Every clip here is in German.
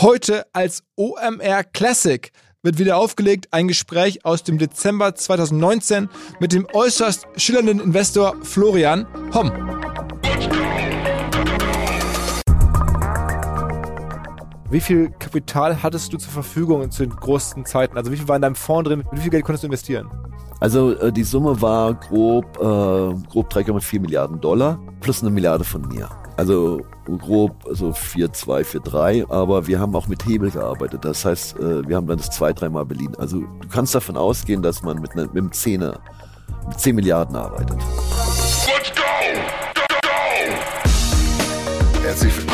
Heute als OMR Classic wird wieder aufgelegt ein Gespräch aus dem Dezember 2019 mit dem äußerst schillernden Investor Florian Homm. Wie viel Kapital hattest du zur Verfügung zu den größten Zeiten? Also wie viel war in deinem Fonds drin? Mit wie viel Geld konntest du investieren? Also äh, die Summe war grob, äh, grob 3,4 Milliarden Dollar plus eine Milliarde von mir. Also grob so 4-2, 4-3, aber wir haben auch mit Hebel gearbeitet. Das heißt, äh, wir haben dann das zwei, dreimal beliehen. Also du kannst davon ausgehen, dass man mit, ne, mit Zehner, mit 10 Milliarden arbeitet. Let's go! Go, go! Herzlich willkommen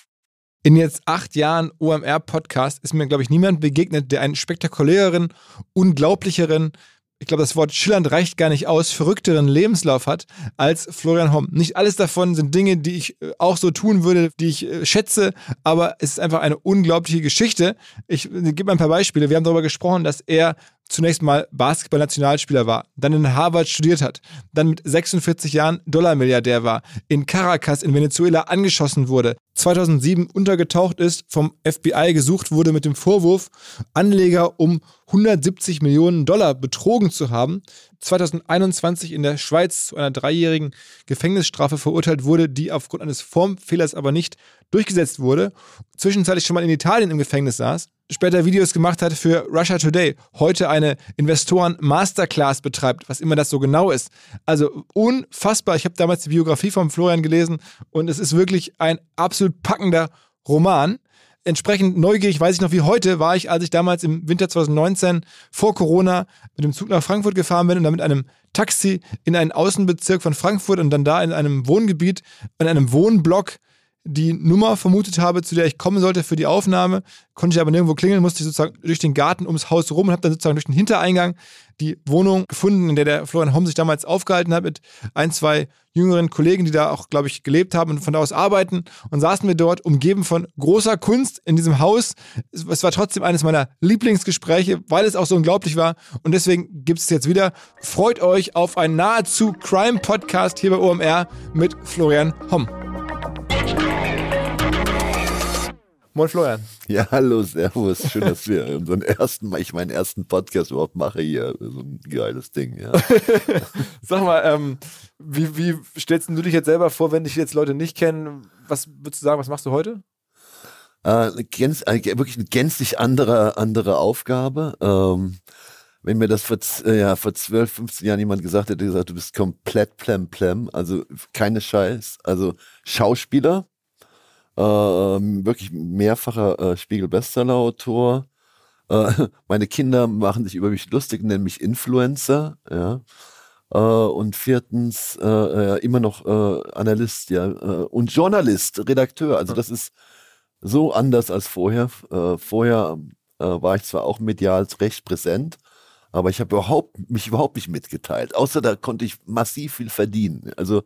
In jetzt acht Jahren OMR-Podcast ist mir, glaube ich, niemand begegnet, der einen spektakuläreren, unglaublicheren, ich glaube, das Wort schillernd reicht gar nicht aus, verrückteren Lebenslauf hat als Florian Homm. Nicht alles davon sind Dinge, die ich äh, auch so tun würde, die ich äh, schätze, aber es ist einfach eine unglaubliche Geschichte. Ich, ich gebe mal ein paar Beispiele. Wir haben darüber gesprochen, dass er zunächst mal Basketball-Nationalspieler war, dann in Harvard studiert hat, dann mit 46 Jahren Dollarmilliardär war, in Caracas in Venezuela angeschossen wurde, 2007 untergetaucht ist, vom FBI gesucht wurde mit dem Vorwurf, Anleger um 170 Millionen Dollar betrogen zu haben, 2021 in der Schweiz zu einer dreijährigen Gefängnisstrafe verurteilt wurde, die aufgrund eines Formfehlers aber nicht durchgesetzt wurde, zwischenzeitlich schon mal in Italien im Gefängnis saß, später Videos gemacht hat für Russia Today, heute eine Investoren-Masterclass betreibt, was immer das so genau ist. Also unfassbar. Ich habe damals die Biografie von Florian gelesen und es ist wirklich ein absolut packender Roman. Entsprechend neugierig, weiß ich noch wie heute, war ich, als ich damals im Winter 2019 vor Corona mit dem Zug nach Frankfurt gefahren bin und dann mit einem Taxi in einen Außenbezirk von Frankfurt und dann da in einem Wohngebiet, in einem Wohnblock die Nummer vermutet habe, zu der ich kommen sollte für die Aufnahme, konnte ich aber nirgendwo klingeln, musste ich sozusagen durch den Garten ums Haus rum und habe dann sozusagen durch den Hintereingang die Wohnung gefunden, in der der Florian Homm sich damals aufgehalten hat mit ein, zwei jüngeren Kollegen, die da auch, glaube ich, gelebt haben und von da aus arbeiten und saßen wir dort umgeben von großer Kunst in diesem Haus. Es war trotzdem eines meiner Lieblingsgespräche, weil es auch so unglaublich war und deswegen gibt es jetzt wieder. Freut euch auf einen nahezu Crime-Podcast hier bei OMR mit Florian Homm. Moin Florian. Ja, hallo, servus. Schön, dass wir unseren ersten, ich meinen ersten Podcast überhaupt mache hier. So ein geiles Ding, ja. Sag mal, ähm, wie, wie stellst du dich jetzt selber vor, wenn dich jetzt Leute nicht kennen? Was würdest du sagen, was machst du heute? Äh, gänz, äh, wirklich eine gänzlich andere, andere Aufgabe. Ähm, wenn mir das vor, äh, ja, vor 12, 15 Jahren jemand gesagt hätte, gesagt, du bist komplett plem plem, also keine Scheiß, also Schauspieler, äh, wirklich mehrfacher äh, Spiegel-Bestseller-Autor. Äh, meine Kinder machen sich über mich lustig, nennen mich Influencer, ja. Äh, und viertens äh, äh, immer noch Analyst, ja, und Journalist, Redakteur. Also das ist so anders als vorher. vorher war ich zwar auch medial recht präsent, Aber ich habe überhaupt, mich überhaupt nicht mitgeteilt. Außer da konnte ich massiv viel verdienen. Also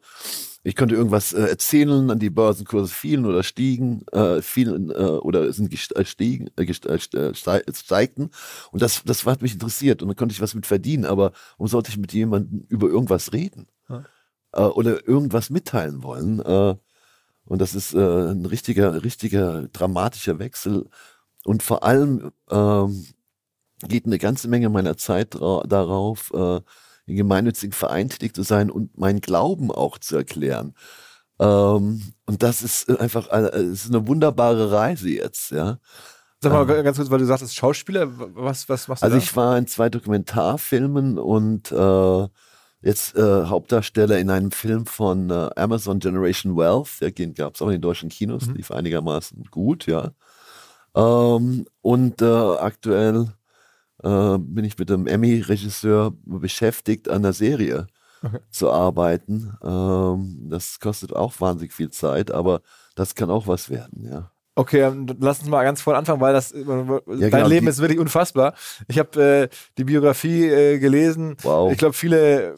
ich konnte irgendwas äh, erzählen, an die Börsenkurse fielen oder stiegen, äh, fielen äh, oder sind gestiegen, äh, äh, äh steigten. Und das, das hat mich interessiert und dann konnte ich was mit verdienen. Aber warum sollte ich mit jemandem über irgendwas reden? Ja. Äh, oder irgendwas mitteilen wollen? Äh, und das ist äh, ein richtiger, richtiger dramatischer Wechsel. Und vor allem ähm, geht eine ganze Menge meiner Zeit darauf, äh, in gemeinnützigen Verein tätig zu sein und meinen Glauben auch zu erklären. Ähm, und das ist einfach äh, ist eine wunderbare Reise jetzt, ja. Sag mal ähm, ganz kurz, weil du sagst, Schauspieler, was, was machst du Also da? ich war in zwei Dokumentarfilmen und äh, jetzt äh, Hauptdarsteller in einem Film von äh, Amazon Generation Wealth, der gab es auch in den deutschen Kinos, mhm. lief einigermaßen gut, ja. Ähm, und äh, aktuell äh, bin ich mit einem Emmy-Regisseur beschäftigt, an der Serie okay. zu arbeiten. Ähm, das kostet auch wahnsinnig viel Zeit, aber das kann auch was werden, ja. Okay, lass uns mal ganz vorne anfangen, weil das äh, ja, dein genau, Leben ist wirklich unfassbar. Ich habe äh, die Biografie äh, gelesen. Wow. Ich glaube, viele,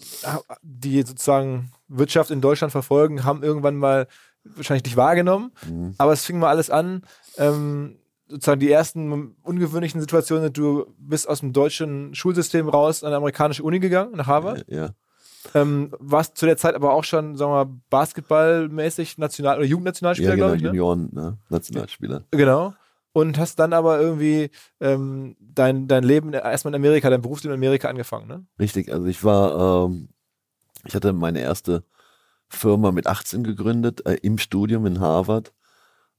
die sozusagen Wirtschaft in Deutschland verfolgen, haben irgendwann mal wahrscheinlich dich wahrgenommen. Mhm. Aber es fing mal alles an. Ähm, sozusagen die ersten ungewöhnlichen Situationen du bist aus dem deutschen Schulsystem raus an eine amerikanische Uni gegangen, nach Harvard. Ja. Ähm, warst zu der Zeit aber auch schon, sagen wir mal, basketballmäßig National- oder Jugendnationalspieler, ja, genau, glaube ich. Ne? Junioren, ne? Nationalspieler. Genau. Und hast dann aber irgendwie ähm, dein, dein Leben erstmal in Amerika, dein Berufsleben in Amerika angefangen, ne? Richtig, also ich war, ähm, ich hatte meine erste Firma mit 18 gegründet, äh, im Studium in Harvard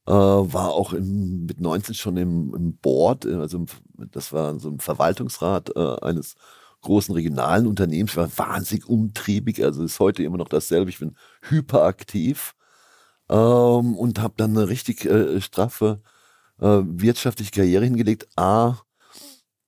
äh, war auch im, mit 19 schon im, im Board, äh, also im, das war so ein Verwaltungsrat äh, eines großen regionalen Unternehmens. War wahnsinnig umtriebig, also ist heute immer noch dasselbe. Ich bin hyperaktiv ähm, und habe dann eine richtig äh, straffe äh, wirtschaftliche Karriere hingelegt. A,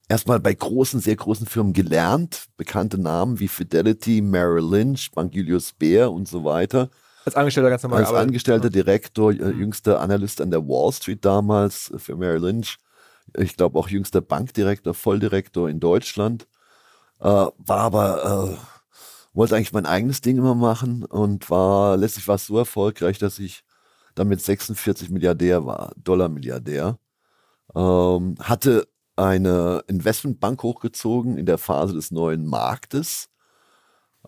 erstmal bei großen, sehr großen Firmen gelernt, bekannte Namen wie Fidelity, Merrill Lynch, Bank Julius Baer und so weiter. Als Angestellter ganz normal. Als Angestellter, Direktor, äh, jüngster Analyst an der Wall Street damals für Merrill Lynch. Ich glaube auch jüngster Bankdirektor, Volldirektor in Deutschland. Äh, war aber, äh, wollte eigentlich mein eigenes Ding immer machen und war, letztlich war es so erfolgreich, dass ich damit 46 Milliardär war, Dollar-Milliardär. Ähm, hatte eine Investmentbank hochgezogen in der Phase des neuen Marktes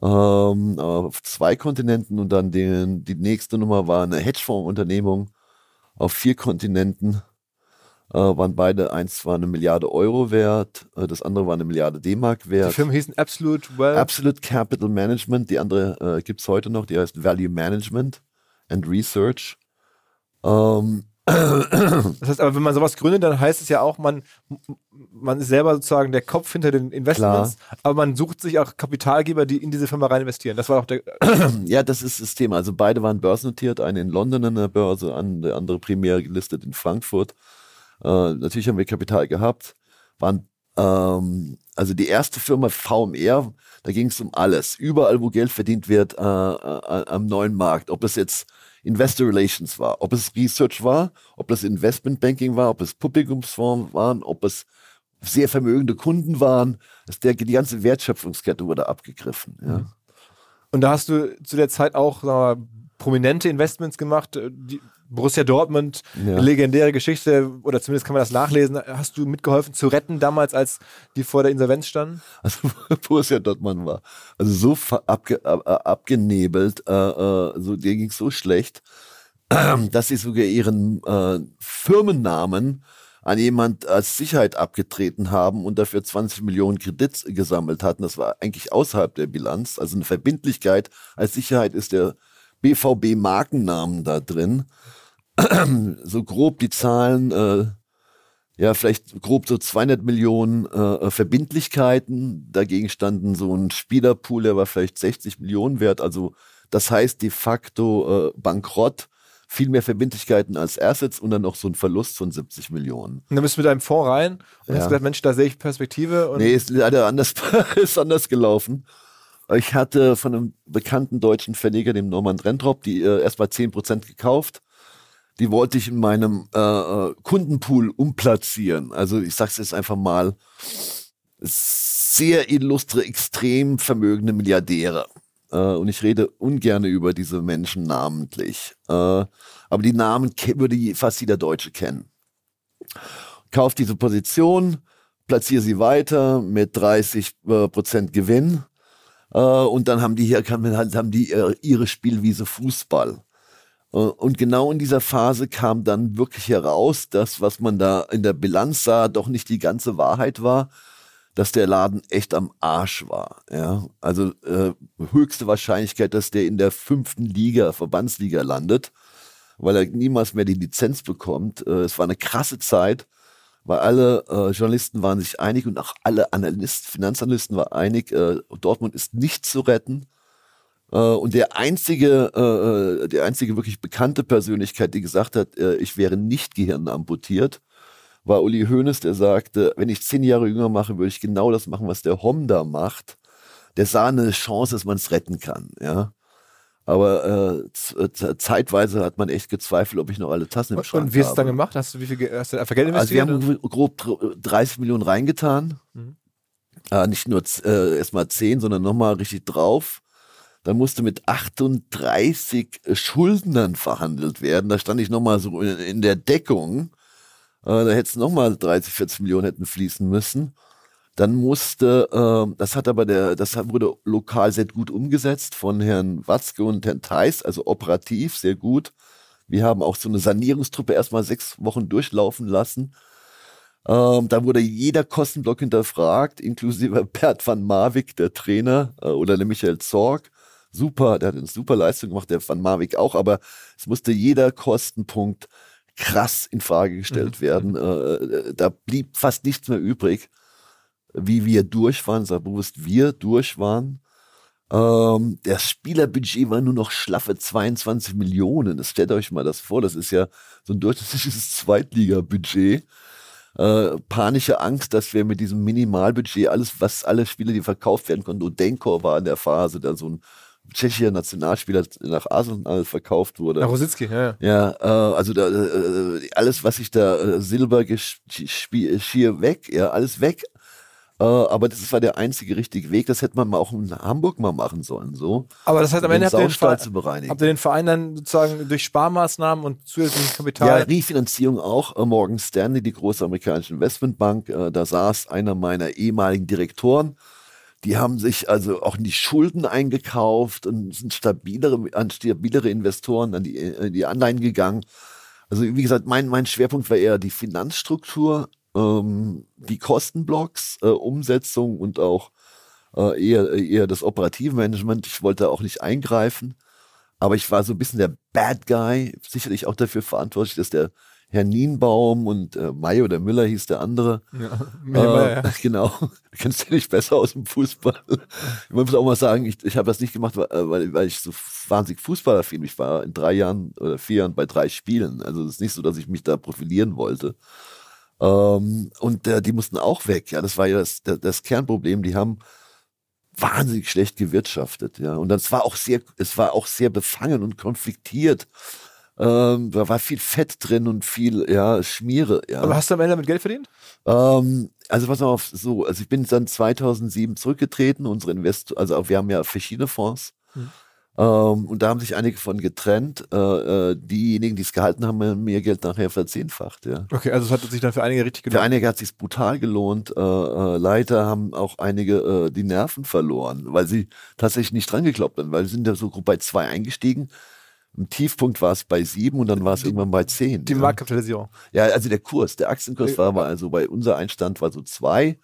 ähm, auf zwei Kontinenten und dann den, die nächste Nummer war eine Hedgefonds-Unternehmung auf vier Kontinenten. Äh, waren beide, eins war eine Milliarde Euro wert, äh, das andere war eine Milliarde D-Mark wert. Die Firmen hießen Absolute Wealth. Absolute Capital Management, die andere äh, gibt es heute noch, die heißt Value Management and Research. Ähm, das heißt aber, wenn man sowas gründet, dann heißt es ja auch, man, man ist selber sozusagen der Kopf hinter den Investments, Klar. aber man sucht sich auch Kapitalgeber, die in diese Firma rein investieren. Das war auch der. ja, das ist das Thema. Also beide waren börsennotiert, eine in London an der Börse, der andere primär gelistet in Frankfurt. Äh, natürlich haben wir Kapital gehabt, waren ähm, also die erste Firma VMR, da ging es um alles. Überall, wo Geld verdient wird äh, äh, am neuen Markt. Ob es jetzt Investor Relations war, ob es Research war, ob es Investment Banking war, ob es Publikumsfonds waren, ob es sehr vermögende Kunden waren. Das der, die ganze Wertschöpfungskette wurde abgegriffen. Ja. Und da hast du zu der Zeit auch wir, prominente Investments gemacht, äh, die, Borussia Dortmund, ja. legendäre Geschichte, oder zumindest kann man das nachlesen. Hast du mitgeholfen zu retten damals, als die vor der Insolvenz standen? Also Borussia Dortmund war also so abge, ab, abgenebelt, äh, äh, so, dir ging es so schlecht, dass sie sogar ihren äh, Firmennamen an jemand als Sicherheit abgetreten haben und dafür 20 Millionen Kredits gesammelt hatten. Das war eigentlich außerhalb der Bilanz. Also eine Verbindlichkeit als Sicherheit ist der BVB-Markennamen da drin. so grob die Zahlen, äh, ja, vielleicht grob so 200 Millionen äh, Verbindlichkeiten. Dagegen standen so ein Spielerpool, der war vielleicht 60 Millionen wert. Also das heißt de facto äh, Bankrott, viel mehr Verbindlichkeiten als Assets und dann noch so ein Verlust von 70 Millionen. Und dann bist du mit deinem Fonds rein und ja. hast gesagt, Mensch, da sehe ich Perspektive. Und nee, ist leider anders, ist anders gelaufen. Ich hatte von einem bekannten deutschen Verleger, dem Norman Rentrop, die äh, erst mal 10% gekauft die wollte ich in meinem äh, äh, Kundenpool umplatzieren. Also ich sag's jetzt einfach mal, sehr illustre, extrem vermögende Milliardäre. Äh, und ich rede ungern über diese Menschen namentlich. Äh, aber die Namen würde fast jeder Deutsche kennen. Kauft diese Position, platziere sie weiter mit 30 äh, Prozent Gewinn. Äh, und dann haben die hier, haben die äh, ihre Spielwiese Fußball. Äh, und genau in dieser Phase kam dann wirklich heraus, dass was man da in der Bilanz sah, doch nicht die ganze Wahrheit war, dass der Laden echt am Arsch war. Ja, also äh, höchste Wahrscheinlichkeit, dass der in der fünften Liga, Verbandsliga landet, weil er niemals mehr die Lizenz bekommt. Äh, es war eine krasse Zeit, weil alle äh, Journalisten waren sich einig und auch alle Analysten, Finanzanalysten waren einig, äh, Dortmund ist nicht zu retten. Äh, und der einzige, äh, äh, der einzige wirklich bekannte Persönlichkeit, die gesagt hat, äh, ich wäre nicht Gehirn amputiert, war Uli Hoeneß, der sagte, wenn ich zehn Jahre jünger mache, würde ich genau das machen, was der Honda macht. Der sah eine Chance, dass man es retten kann, ja. Aber äh, äh zeitweise hat man echt gezweifelt, ob ich noch alle Tassen im Schrank habe. Und wie hast du es dann gemacht? Hast du wie viel hast du für Geld investiert? Also wir haben grob 30 Millionen reingetan. Mhm. Äh, nicht nur äh, erstmal 10, sondern nochmal richtig drauf. Dann musste mit 38 Schuldnern verhandelt werden. Da stand ich nochmal so in, in der Deckung. Äh, da hätte es nochmal 30, 40 Millionen hätten fließen müssen. Dann musste, äh, das hat aber der, das wurde lokal sehr gut umgesetzt von Herrn Watzke und Herrn Theis, also operativ sehr gut. Wir haben auch so eine Sanierungstruppe erstmal sechs Wochen durchlaufen lassen. Ähm, da wurde jeder Kostenblock hinterfragt, inklusive Bert van Marwijk, der Trainer, äh, oder der Michael Zorg. Super, der hat eine super Leistung gemacht, der van Marwijk auch, aber es musste jeder Kostenpunkt krass in Frage gestellt mhm. werden. Äh, äh, da blieb fast nichts mehr übrig, wie wir durch waren, sag bewusst, wir durch waren. Ähm, das Spielerbudget war nur noch schlaffe 22 Millionen. Das stellt euch mal das vor. Das ist ja so ein durchschnittliches Zweitliga-Budget. Äh, panische Angst, dass wir mit diesem Minimalbudget alles, was alle Spiele, die verkauft werden konnten, Odenkor war in der Phase, da so ein tschechischer Nationalspieler nach Arsenal verkauft wurde. Nach Rositzky, ja. Ja, äh, also da, äh, alles, was ich da, äh, Silber, Schier weg, ja, alles weg. Äh, aber das war der einzige richtige Weg. Das hätte man mal auch in Hamburg mal machen sollen, so. Aber das heißt, am Ende habt ihr, den Verein, zu bereinigen. habt ihr den Verein dann sozusagen durch Sparmaßnahmen und zusätzliches Kapital? Ja, Refinanzierung auch. Äh, Morgan Stanley, die große amerikanische Investmentbank, äh, da saß einer meiner ehemaligen Direktoren die haben sich also auch in die Schulden eingekauft und sind stabilere, an stabilere Investoren an die, die Anleihen gegangen. Also wie gesagt, mein, mein Schwerpunkt war eher die Finanzstruktur, ähm, die Kostenblocks, äh, Umsetzung und auch äh, eher, eher das operative Management. Ich wollte auch nicht eingreifen, aber ich war so ein bisschen der Bad Guy, sicherlich auch dafür verantwortlich, dass der Herr Nienbaum und äh, May oder Müller hieß der andere. Ja, äh, ja. Genau. Du kennst ja nicht besser aus dem Fußball. Ich muss auch mal sagen, ich, ich habe das nicht gemacht, weil, weil ich so wahnsinnig Fußballaffin bin. Ich war in drei Jahren oder vier Jahren bei drei Spielen. Also es ist nicht so, dass ich mich da profilieren wollte. Ähm, und äh, die mussten auch weg. Ja, das war ja das, das, Kernproblem. Die haben wahnsinnig schlecht gewirtschaftet. Ja, und das war auch sehr, es war auch sehr befangen und konfliktiert. Ähm, da war viel Fett drin und viel, ja, Schmiere. Ja. Aber hast du am Ende damit Geld verdient? Ähm, also pass auf, so, also ich bin dann 2007 zurückgetreten, unsere Investor, also wir haben ja verschiedene Fonds. Hm. Ähm, und da haben sich einige von getrennt. Äh, äh, diejenigen, die es gehalten haben, haben mir Geld nachher verzehnfacht. Ja. Okay, also es hat sich dann für einige richtig gelohnt. Für einige hat es sich brutal gelohnt. Äh, äh, leider haben auch einige äh, die Nerven verloren, weil sie tatsächlich nicht dran geglaubt haben, weil sie sind ja so grob bei zwei eingestiegen im Tiefpunkt war es bei sieben und dann war es irgendwann bei zehn. Die Marktkapitalisierung. Ja, also der Kurs, der Aktienkurs war aber also bei unser Einstand war so zwei.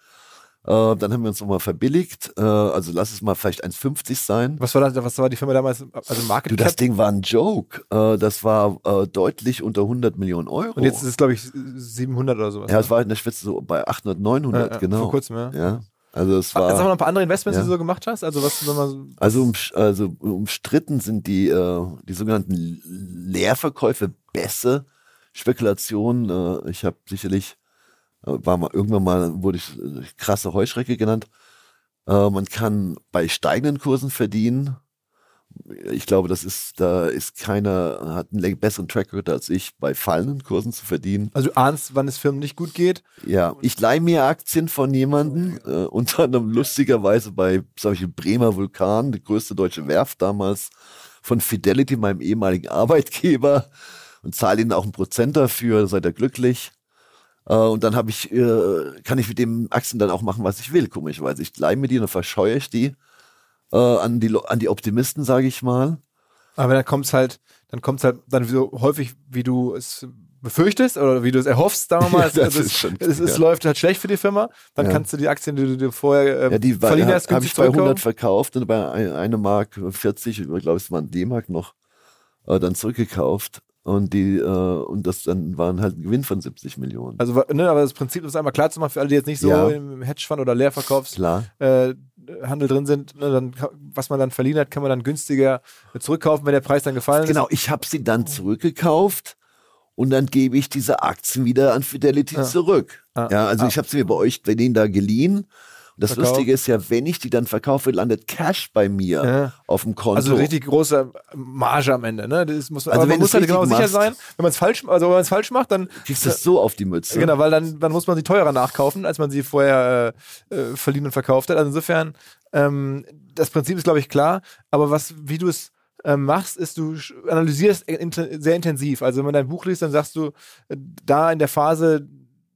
Äh, dann haben wir uns nochmal verbilligt. Äh, also lass es mal vielleicht 1,50 sein. Was war, das, was war die Firma damals? Also Market Du, das Ding war ein Joke. Äh, das war äh, deutlich unter 100 Millionen Euro. Und jetzt ist es, glaube ich, 700 oder sowas. Ja, es war in der Spitze so bei 800, 900, ja, genau. Vor kurzem, ja. ja. Also es war. Sag mal noch ein paar andere Investments, ja. die du so gemacht hast. Also was, wenn man also, um, also umstritten sind die äh, die sogenannten Leerverkäufe, Bässe, Spekulationen. Äh, ich habe sicherlich war mal irgendwann mal wurde ich äh, krasse Heuschrecke genannt. Äh, man kann bei steigenden Kursen verdienen. ich glaube, das ist, da ist keiner, hat einen besseren Track Record als ich, bei fallenden Kursen zu verdienen. Also du ahnst, wann es Firmen nicht gut geht. Ja, ich leihe mir Aktien von jemandem, äh, unter anderem lustigerweise bei solche Bremer Vulkan, die größte deutsche Werft damals, von Fidelity, meinem ehemaligen Arbeitgeber, und zahle ihnen auch einen Prozent dafür, seid ihr glücklich. Äh, und dann habe ich, äh, kann ich mit dem Aktien dann auch machen, was ich will, komischerweise. Ich leihe mir die und dann verscheue ich die äh, an die an die Optimisten, sage ich mal. Aber dann kommt es halt, dann kommt es halt dann so häufig, wie du es befürchtest oder wie du es erhoffst, sagen wir mal. Ja, es, das es, es, es ja. läuft halt schlecht für die Firma. Dann Ja. kannst du die Aktien, die du dir vorher äh, Ja, die verliehen hast, habe ich bei 100 zurückkaufen. verkauft und bei ein- eine Mark 40, ich glaube es waren D-Mark noch, äh, dann zurückgekauft. Und die, äh, und das dann waren halt ein Gewinn von 70 Millionen. Also, ne, aber das Prinzip ist einmal klar zu machen für alle, die jetzt nicht so Ja. im Hedgefonds oder Leerverkaufshandel äh, Handel drin sind. Ne, dann, was man dann verliehen hat, kann man dann günstiger zurückkaufen, wenn der Preis dann gefallen Genau, ich habe sie dann zurückgekauft und dann gebe ich diese Aktien wieder an Fidelity Ah. zurück. Ah. Ja, also Ah. ich habe sie mir bei euch, bei denen da geliehen. Das Verkauft. Lustige ist ja, wenn ich die dann verkaufe, landet Cash bei mir Ja. auf dem Konto. Also richtig große Marge am Ende. Ne? Das muss, Also aber man muss halt genau richtig sicher machst. sein, wenn man es falsch, also wenn man es falsch macht, dann kriegst du das so auf die Mütze. Genau, weil dann, dann muss man sie teurer nachkaufen, als man sie vorher äh, äh, verliehen und verkauft hat. Also insofern, ähm, das Prinzip ist, glaube ich, klar. Aber was, wie du es ähm, machst, ist, du analysierst sehr intensiv. Also wenn man dein Buch liest, dann sagst du, äh, da in der Phase,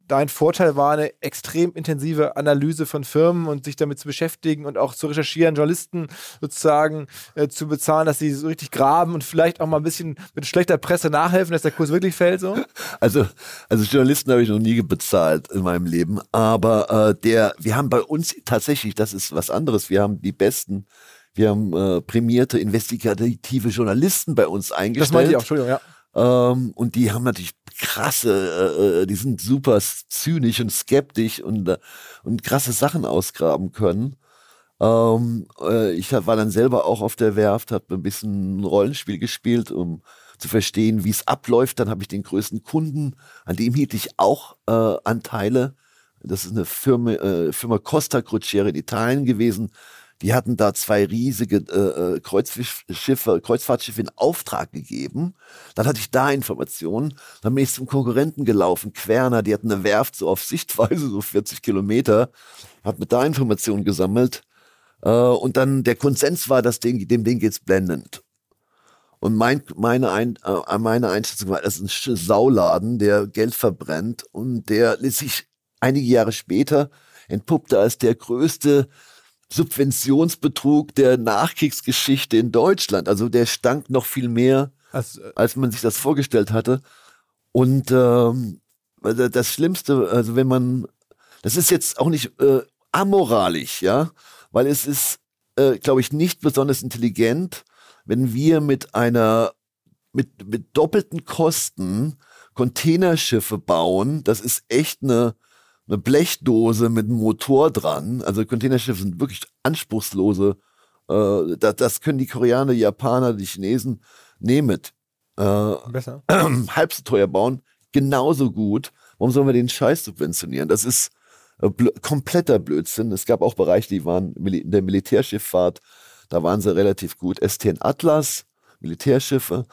dein Vorteil war eine extrem intensive Analyse von Firmen und sich damit zu beschäftigen und auch zu recherchieren, Journalisten sozusagen äh, zu bezahlen, dass sie so richtig graben und vielleicht auch mal ein bisschen mit schlechter Presse nachhelfen, dass der Kurs wirklich fällt. So. Also, also Journalisten habe ich noch nie bezahlt in meinem Leben, aber äh, der, wir haben bei uns tatsächlich, das ist was anderes, wir haben die besten, wir haben äh, prämierte investigative Journalisten bei uns eingestellt. Das meinte ich auch, Entschuldigung, ja. Ähm, und die haben natürlich krasse, äh, die sind super zynisch und skeptisch und, äh, und krasse Sachen ausgraben können. Ähm, äh, ich war dann selber auch auf der Werft, habe ein bisschen Rollenspiel gespielt, um zu verstehen, wie es abläuft. Dann habe ich den größten Kunden, an dem hielt ich auch äh, Anteile. Das ist eine Firma, äh, Firma Costa Crociere in Italien gewesen. Die hatten da zwei riesige äh, äh, Kreuzschiffe, Kreuzfahrtschiffe in Auftrag gegeben. Dann hatte ich da Informationen. Dann bin ich zum Konkurrenten gelaufen, Querner, die hatten eine Werft so auf Sichtweise, so 40 Kilometer. Hab mit da Informationen gesammelt. Äh, und dann der Konsens war, dass dem, dem Ding geht's blendend. Und mein, meine, Ein, äh, meine Einschätzung war, das ist ein Sauladen, der Geld verbrennt und der sich einige Jahre später entpuppte als der größte Subventionsbetrug der Nachkriegsgeschichte in Deutschland. Also der stank noch viel mehr, Also, äh, als man sich das vorgestellt hatte. Und ähm, das Schlimmste, also wenn man, das ist jetzt auch nicht äh, amoralisch, ja, weil es ist, äh, glaube ich, nicht besonders intelligent, wenn wir mit einer, mit, mit doppelten Kosten Containerschiffe bauen. Das ist echt eine, eine Blechdose mit einem Motor dran. Also Containerschiffe sind wirklich anspruchslose. Äh, das, das können die Koreaner, die Japaner, die Chinesen nehmen. Äh, besser. halb so teuer bauen, genauso gut. Warum sollen wir den Scheiß subventionieren? Das ist äh, blö kompletter Blödsinn. Es gab auch Bereiche, die waren in der Militärschifffahrt, da waren sie relativ gut. STN Atlas, Militärschiffe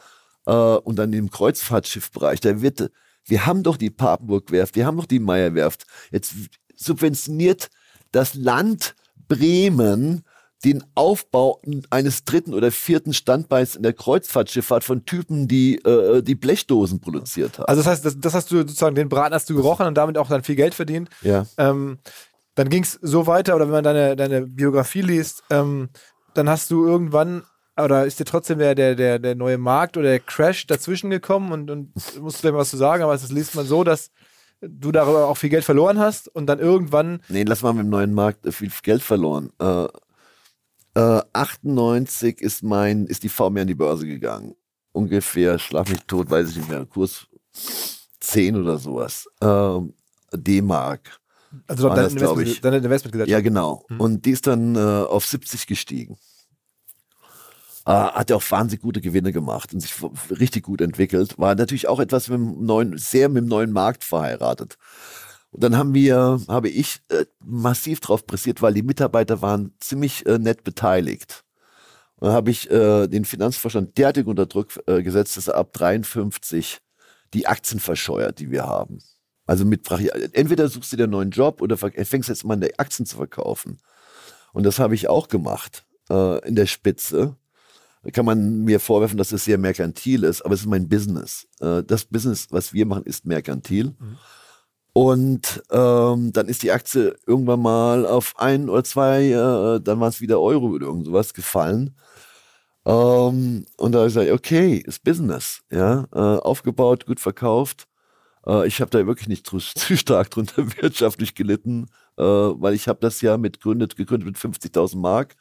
äh, und dann im Kreuzfahrtschiffbereich, da wird, wir haben doch die Papenburg-Werft, wir haben doch die Meyer-Werft. Jetzt subventioniert das Land Bremen den Aufbau eines dritten oder vierten Standbeins in der Kreuzfahrtschifffahrt von Typen, die äh, die Blechdosen produziert haben. Also das heißt, das, das hast du sozusagen, den Braten hast du gerochen und damit auch dann viel Geld verdient. ja. Ähm, dann ging es so weiter, oder wenn man deine, deine Biografie liest, ähm, dann hast du irgendwann, oder ist dir trotzdem der, der, der, der neue Markt oder der Crash dazwischen gekommen und, und musst du mal was zu sagen, aber das liest man so, dass du darüber auch viel Geld verloren hast und dann irgendwann, Nee, lass mal mit dem neuen Markt äh, viel Geld verloren. Äh, äh, 98 ist mein, ist die VMR an die Börse gegangen. Ungefähr, schlaf mich tot, weiß ich nicht mehr, Kurs 10 oder sowas. Ähm, D-Mark. also deine, Investment, deine Investmentgesellschaft. Ja, genau. Mhm. Und die ist dann äh, auf 70 gestiegen. Äh, hat ja auch wahnsinnig gute Gewinne gemacht und sich richtig gut entwickelt. War natürlich auch etwas mit dem neuen, sehr mit dem neuen Markt verheiratet. Und dann haben wir, habe ich äh, massiv drauf pressiert, weil die Mitarbeiter waren ziemlich äh, nett beteiligt. Und dann habe ich äh, den Finanzvorstand derartig unter Druck äh, gesetzt, dass er ab 53 die Aktien verscheuert, die wir haben. Also mit entweder suchst du dir einen neuen Job oder fängst jetzt mal an, die Aktien zu verkaufen. Und das habe ich auch gemacht äh, in der Spitze. Da kann man mir vorwerfen, dass es sehr merkantil ist, aber es ist mein Business. Äh, das Business, was wir machen, ist merkantil. Mhm. Und ähm, dann ist die Aktie irgendwann mal auf ein oder zwei, äh, dann war es wieder Euro oder irgend sowas gefallen. Ähm, und da habe ich gesagt, okay, ist Business, ja, äh, aufgebaut, gut verkauft. Äh, ich habe da wirklich nicht zu, zu stark drunter wirtschaftlich gelitten, äh, weil ich habe das ja mit gegründet, gegründet mit 50.000 Mark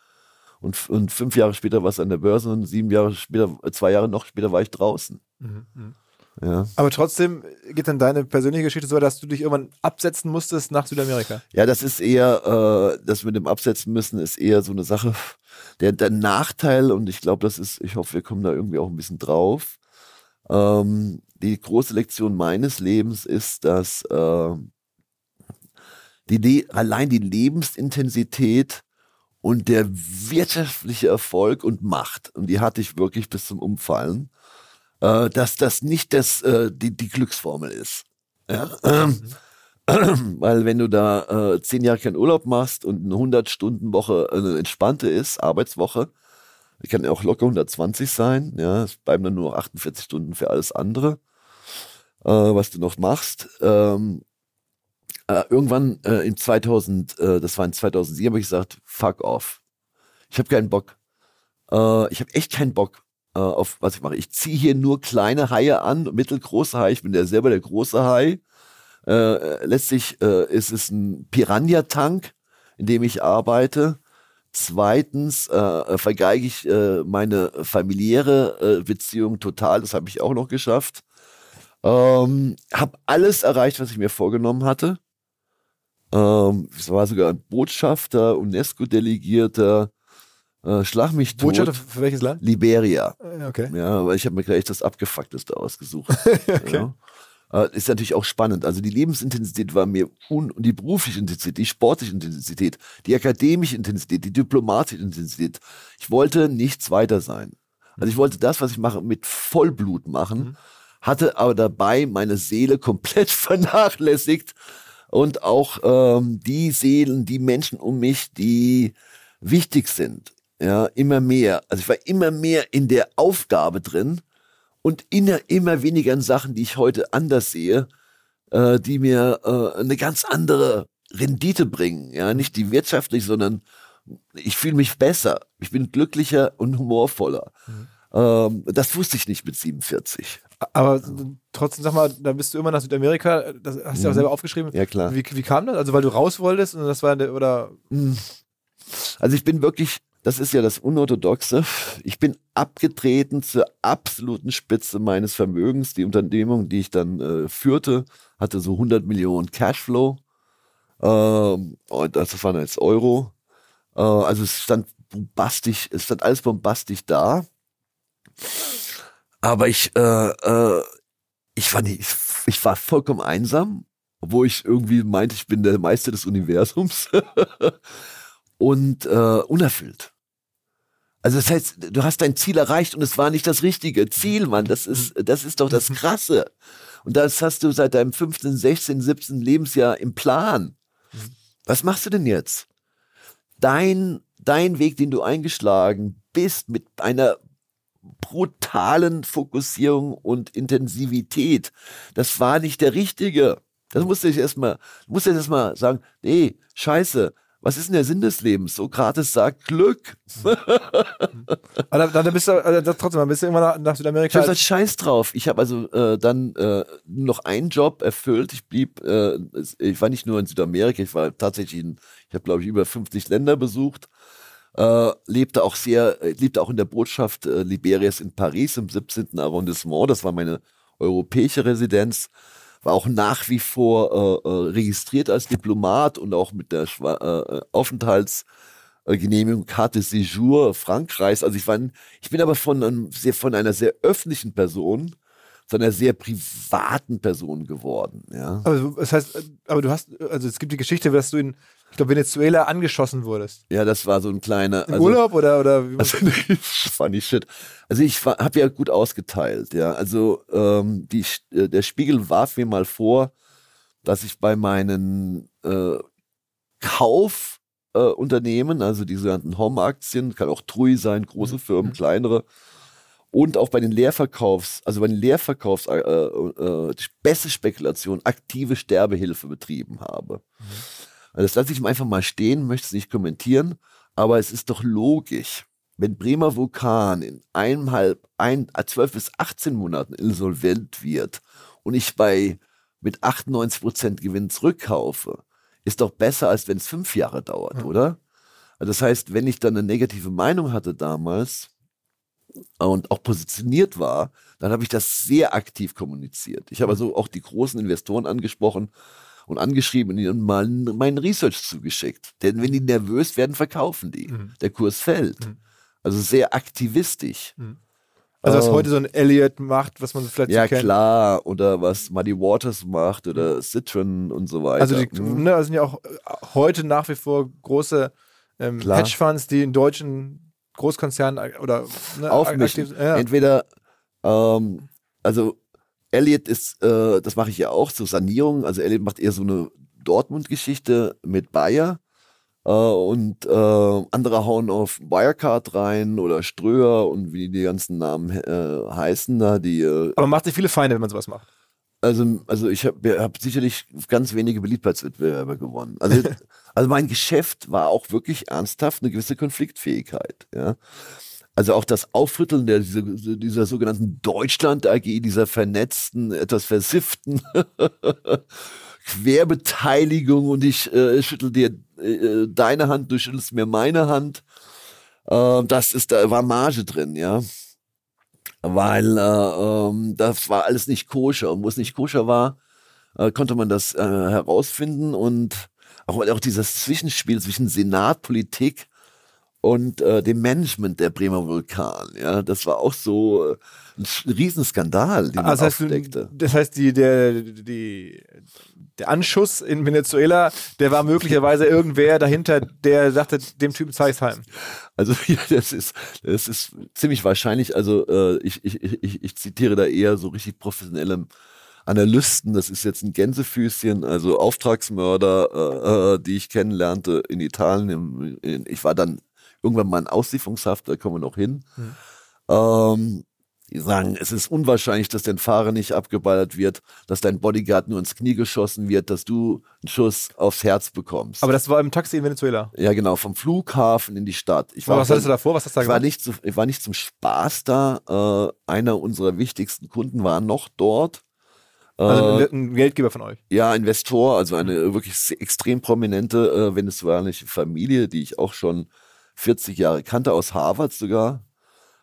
und, und fünf Jahre später war es an der Börse und sieben Jahre später, zwei Jahre noch später war ich draußen. Mhm. mhm. Ja. Aber trotzdem geht dann deine persönliche Geschichte so, dass du dich irgendwann absetzen musstest nach Südamerika. Ja, das ist eher, äh, das mit dem Absetzen müssen ist eher so eine Sache. Der, der Nachteil, und ich glaube, das ist, ich hoffe, wir kommen da irgendwie auch ein bisschen drauf. Ähm, die große Lektion meines Lebens ist, dass äh, die, allein die Lebensintensität und der wirtschaftliche Erfolg und Macht, und die hatte ich wirklich bis zum Umfallen, äh, dass das nicht das, äh, die, die Glücksformel ist. Ja? Ähm, weil wenn du da äh, zehn Jahre keinen Urlaub machst und eine 100-Stunden-Woche eine entspannte ist, Arbeitswoche, kann ja auch locker 120 sein, ja, es bleiben dann nur 48 Stunden für alles andere, äh, was du noch machst. Ähm, äh, irgendwann äh, in 2000, äh, das war in 2007, habe ich gesagt, fuck off. Ich habe keinen Bock. Äh, ich habe echt keinen Bock äh, auf was ich mache. Ich ziehe hier nur kleine Haie an, mittelgroße Haie. Ich bin ja selber der große Hai. Äh, letztlich ist es ein Piranha-Tank, in dem ich arbeite. Zweitens äh, vergeige ich äh, meine familiäre äh, Beziehung total. Das habe ich auch noch geschafft. Ähm, habe alles erreicht, was ich mir vorgenommen hatte. Ähm, es war sogar ein Botschafter, UNESCO-Delegierter, äh, schlag mich tot. Botschafter für welches Land? Liberia. Äh, okay. Ja, weil ich habe mir gleich das Abgefuckteste ausgesucht. okay. Ja. Äh, ist natürlich auch spannend. Also die Lebensintensität war mir un und die berufliche Intensität, die sportliche Intensität, die akademische Intensität, die diplomatische Intensität. Ich wollte nichts weiter sein. Also ich wollte das, was ich mache, mit Vollblut machen, mhm. hatte aber dabei meine Seele komplett vernachlässigt und auch ähm, die Seelen, die Menschen um mich, die wichtig sind ja, immer mehr. Also ich war immer mehr in der Aufgabe drin und in, immer weniger in Sachen, die ich heute anders sehe, äh, die mir äh, eine ganz andere Rendite bringen. Ja, nicht die wirtschaftlich, sondern ich fühle mich besser. Ich bin glücklicher und humorvoller. Mhm. Ähm, das wusste ich nicht mit 47. Aber trotzdem, sag mal, da bist du immer nach Südamerika, das hast du ja auch mhm. selber aufgeschrieben. Ja, klar. Wie, wie kam das? Also, weil du raus wolltest und das war der, oder? Mhm. Also, ich bin wirklich das ist ja das Unorthodoxe. Ich bin abgetreten zur absoluten Spitze meines Vermögens. Die Unternehmung, die ich dann äh, führte, hatte so 100 Millionen Cashflow. Ähm, und das waren jetzt Euro. Äh, also es stand bombastisch, es stand alles bombastisch da. Aber ich, äh, äh, ich war nicht, ich war vollkommen einsam, obwohl ich irgendwie meinte, ich bin der Meister des Universums. und äh, unerfüllt. Also das heißt, du hast dein Ziel erreicht und es war nicht das richtige Ziel, Mann. Das ist, das ist doch das Krasse. Und das hast du seit deinem 15., 16., 17. Lebensjahr im Plan. Was machst du denn jetzt? Dein, dein Weg, den du eingeschlagen bist, mit einer brutalen Fokussierung und Intensivität, das war nicht der richtige. Das musste ich erstmal, musste ich erstmal sagen, nee, scheiße, was ist denn der Sinn des Lebens? Sokrates sagt Glück. Aber dann, dann bist du also trotzdem, bist du irgendwann nach, nach Südamerika. Ich habe Scheiß drauf. Ich habe also äh, dann äh, noch einen Job erfüllt. Ich blieb, äh, ich war nicht nur in Südamerika, ich war tatsächlich in, ich habe glaube ich über 50 Länder besucht. Äh, lebte auch sehr, lebte auch in der Botschaft äh, Liberias in Paris im 17. Arrondissement. Das war meine europäische Residenz war auch nach wie vor äh, äh, registriert als Diplomat und auch mit der Schwa äh, äh Aufenthaltsgenehmigung Carte Séjour Frankreichs. Also ich war, ich bin aber von, einem sehr, von einer sehr öffentlichen Person zu einer sehr privaten Person geworden. Ja. Du- das heißt, äh, aber du hast, also es gibt die Geschichte, dass du in, ich glaube, Venezuela angeschossen wurdest. ja, das war so ein kleiner. Im Urlaub oder, oder Also, funny shit. Also ich habe ja gut ausgeteilt, ja. Also ähm, die, äh, der Spiegel warf mir mal vor, dass ich bei meinen äh, Kaufunternehmen, äh, also die sogenannten Home-Aktien, kann auch TRUI sein, große Firmen, kleinere, und auch bei den Leerverkaufs, also bei den Leerverkaufs, äh, äh, beste Spekulation, aktive Sterbehilfe betrieben habe. Also das lasse ich einfach mal stehen, möchte es nicht kommentieren, aber es ist doch logisch, wenn Bremer Vulkan in eineinhalb, ein, äh, 12 bis 18 Monaten insolvent wird und ich bei mit 98 Prozent Gewinn zurückkaufe, ist doch besser, als wenn es fünf Jahre dauert, oder? Also das heißt, wenn ich dann eine negative Meinung hatte damals und auch positioniert war, dann habe ich das sehr aktiv kommuniziert. Ich habe also auch die großen Investoren angesprochen und angeschrieben und ihnen mal meinen Research zugeschickt. Denn wenn die nervös werden, verkaufen die. Mhm. Der Kurs fällt. Mhm. Also sehr aktivistisch. also was Oh. heute so ein Elliot macht, was man so vielleicht Ja, so kennt. klar. Oder was Muddy Waters macht oder Citron und so weiter. Also die Mhm. ne, das sind ja auch äh, heute nach wie vor große ähm. Hedgefonds, die in deutschen Großkonzernen äh, oder ne, aufmischen. aktiv- ja. Entweder, ähm, also Elliot ist, äh, das mache ich ja auch, so Sanierung. Also Elliot macht eher so eine Dortmund-Geschichte mit Bayer. Äh, und äh, andere hauen auf Wirecard rein oder Ströer und wie die ganzen Namen äh, heißen da, die äh, Aber man macht sich viele Feinde, wenn man sowas macht. also, also ich habe hab sicherlich ganz wenige Beliebtheitswettbewerbe gewonnen. Also, also mein Geschäft war auch wirklich ernsthaft eine gewisse Konfliktfähigkeit. Ja. Also auch das Aufrütteln der, dieser, dieser sogenannten Deutschland AG, dieser vernetzten, etwas versifften Querbeteiligung und ich äh, schüttel dir äh, deine Hand, du schüttelst mir meine Hand. Äh, das ist, da war Marge drin, ja weil äh, ähm, das war alles nicht koscher. Und wo es nicht koscher war, äh, konnte man das äh, herausfinden und auch, auch dieses Zwischenspiel zwischen Senat, Politik und äh, dem Management der Bremer Vulkan. Ja, das war auch so äh, ein Riesenskandal, den man Also das heißt, aufdeckte. das heißt die, der, die, der Anschuss in Venezuela, der war möglicherweise irgendwer dahinter, der sagte, dem Typen zeig ich's heim. Also ja, das ist, das ist ziemlich wahrscheinlich. Also äh, ich, ich, ich, ich zitiere da eher so richtig professionelle Analysten. Das ist jetzt ein Gänsefüßchen, also Auftragsmörder, äh, äh, die ich kennenlernte in Italien. Im, in, ich war dann irgendwann mal in Auslieferungshaft, da kommen wir noch hin. Hm. Ähm, die sagen, es ist unwahrscheinlich, dass dein Fahrer nicht abgeballert wird, dass dein Bodyguard nur ins Knie geschossen wird, dass du einen Schuss aufs Herz bekommst. Aber das war im Taxi in Venezuela. ja, genau, vom Flughafen in die Stadt. Ich war was dann- hattest du davor? Was hast du da ich war gemacht? nicht, zu, ich war nicht zum Spaß da. Äh, einer unserer wichtigsten Kunden war noch dort. Äh, Also ein, ein Geldgeber von euch. ja, Investor, also eine wirklich extrem prominente äh, venezuelanische Familie, die ich auch schon 40 Jahre kannte, aus Harvard sogar.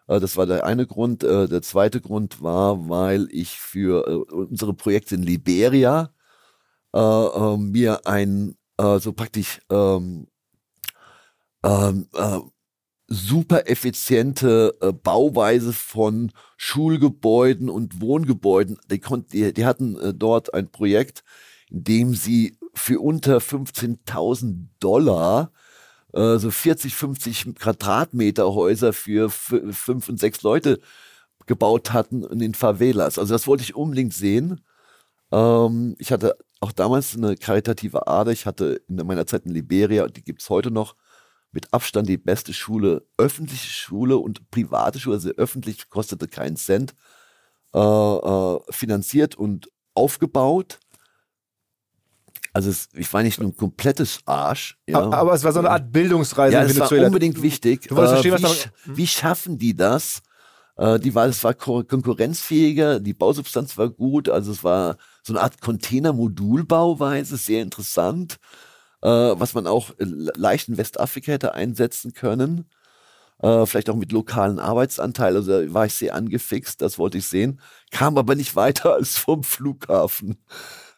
Äh, das war der eine Grund. Äh, der zweite Grund war, weil ich für äh, unsere Projekte in Liberia äh, äh, mir ein äh, so praktisch ähm, ähm, äh, super effiziente äh, Bauweise von Schulgebäuden und Wohngebäuden. Die, konnten, die, die hatten äh, dort ein Projekt, in dem sie für unter 15.000 Dollar äh, so 40, 50 Quadratmeter Häuser für fünf und sechs Leute gebaut hatten in den Favelas. Also das wollte ich unbedingt sehen. Ähm, ich hatte auch damals eine karitative Ader. Ich hatte in meiner Zeit in Liberia, die gibt's heute noch, mit Abstand die beste Schule, öffentliche Schule und private Schule, also öffentlich kostete keinen Cent, äh, äh, finanziert und aufgebaut. Also es, ich war nicht nur ein komplettes Arsch. Ja. Aber, aber es war so eine Art Bildungsreise Ja, in es war Venezuela. unbedingt wichtig. du verstehen, äh, wie, was sch- da- wie schaffen die das? Äh, die war, es war ko- konkurrenzfähiger, die Bausubstanz war gut, also es war so eine Art Container-Modulbauweise, sehr interessant, äh, was man auch le- leicht in Westafrika hätte einsetzen können. Äh, vielleicht auch mit lokalen Arbeitsanteil, also da war ich sehr angefixt, das wollte ich sehen, kam aber nicht weiter als vom Flughafen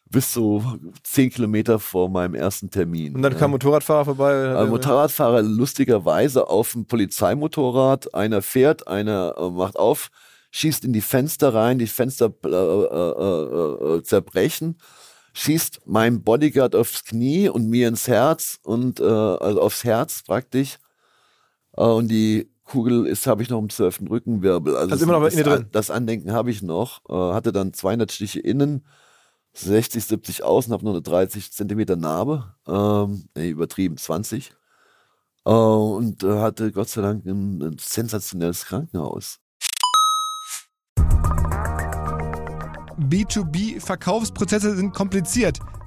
bis so zehn Kilometer vor meinem ersten Termin. Und dann ja. kam ein Motorradfahrer vorbei. Ein Motorradfahrer lustigerweise auf dem Polizeimotorrad. Einer fährt, einer äh, macht auf, schießt in die Fenster rein, die Fenster äh, äh, äh, zerbrechen, schießt meinem Bodyguard aufs Knie und mir ins Herz und also aufs Herz praktisch. und die Kugel ist, habe ich noch im zwölften Rückenwirbel. Also, also immer noch das, in drin. das Andenken habe ich noch. hatte dann 200 Stiche innen, 60, 70 außen, habe nur eine 30 Zentimeter Narbe. Ähm, nee, übertrieben, 20. Äh, und äh, hatte Gott sei Dank ein, ein sensationelles Krankenhaus. B2B-Verkaufsprozesse sind kompliziert.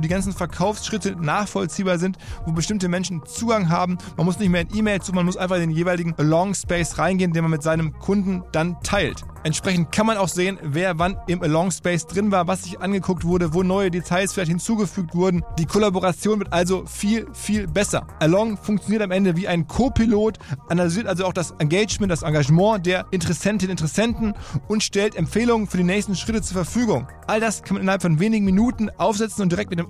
die ganzen Verkaufsschritte nachvollziehbar sind, wo bestimmte Menschen Zugang haben. Man muss nicht mehr in E-Mail zu, man muss einfach in den jeweiligen Along Space reingehen, den man mit seinem Kunden dann teilt. Entsprechend kann man auch sehen, wer wann im Along Space drin war, was sich angeguckt wurde, wo neue Details vielleicht hinzugefügt wurden. Die Kollaboration wird also viel, viel besser. Along funktioniert am Ende wie ein Co-Pilot, analysiert also auch das Engagement, das Engagement der Interessentinnen und Interessenten und stellt Empfehlungen für die nächsten Schritte zur Verfügung. All das kann man innerhalb von wenigen Minuten aufsetzen und direkt mit dem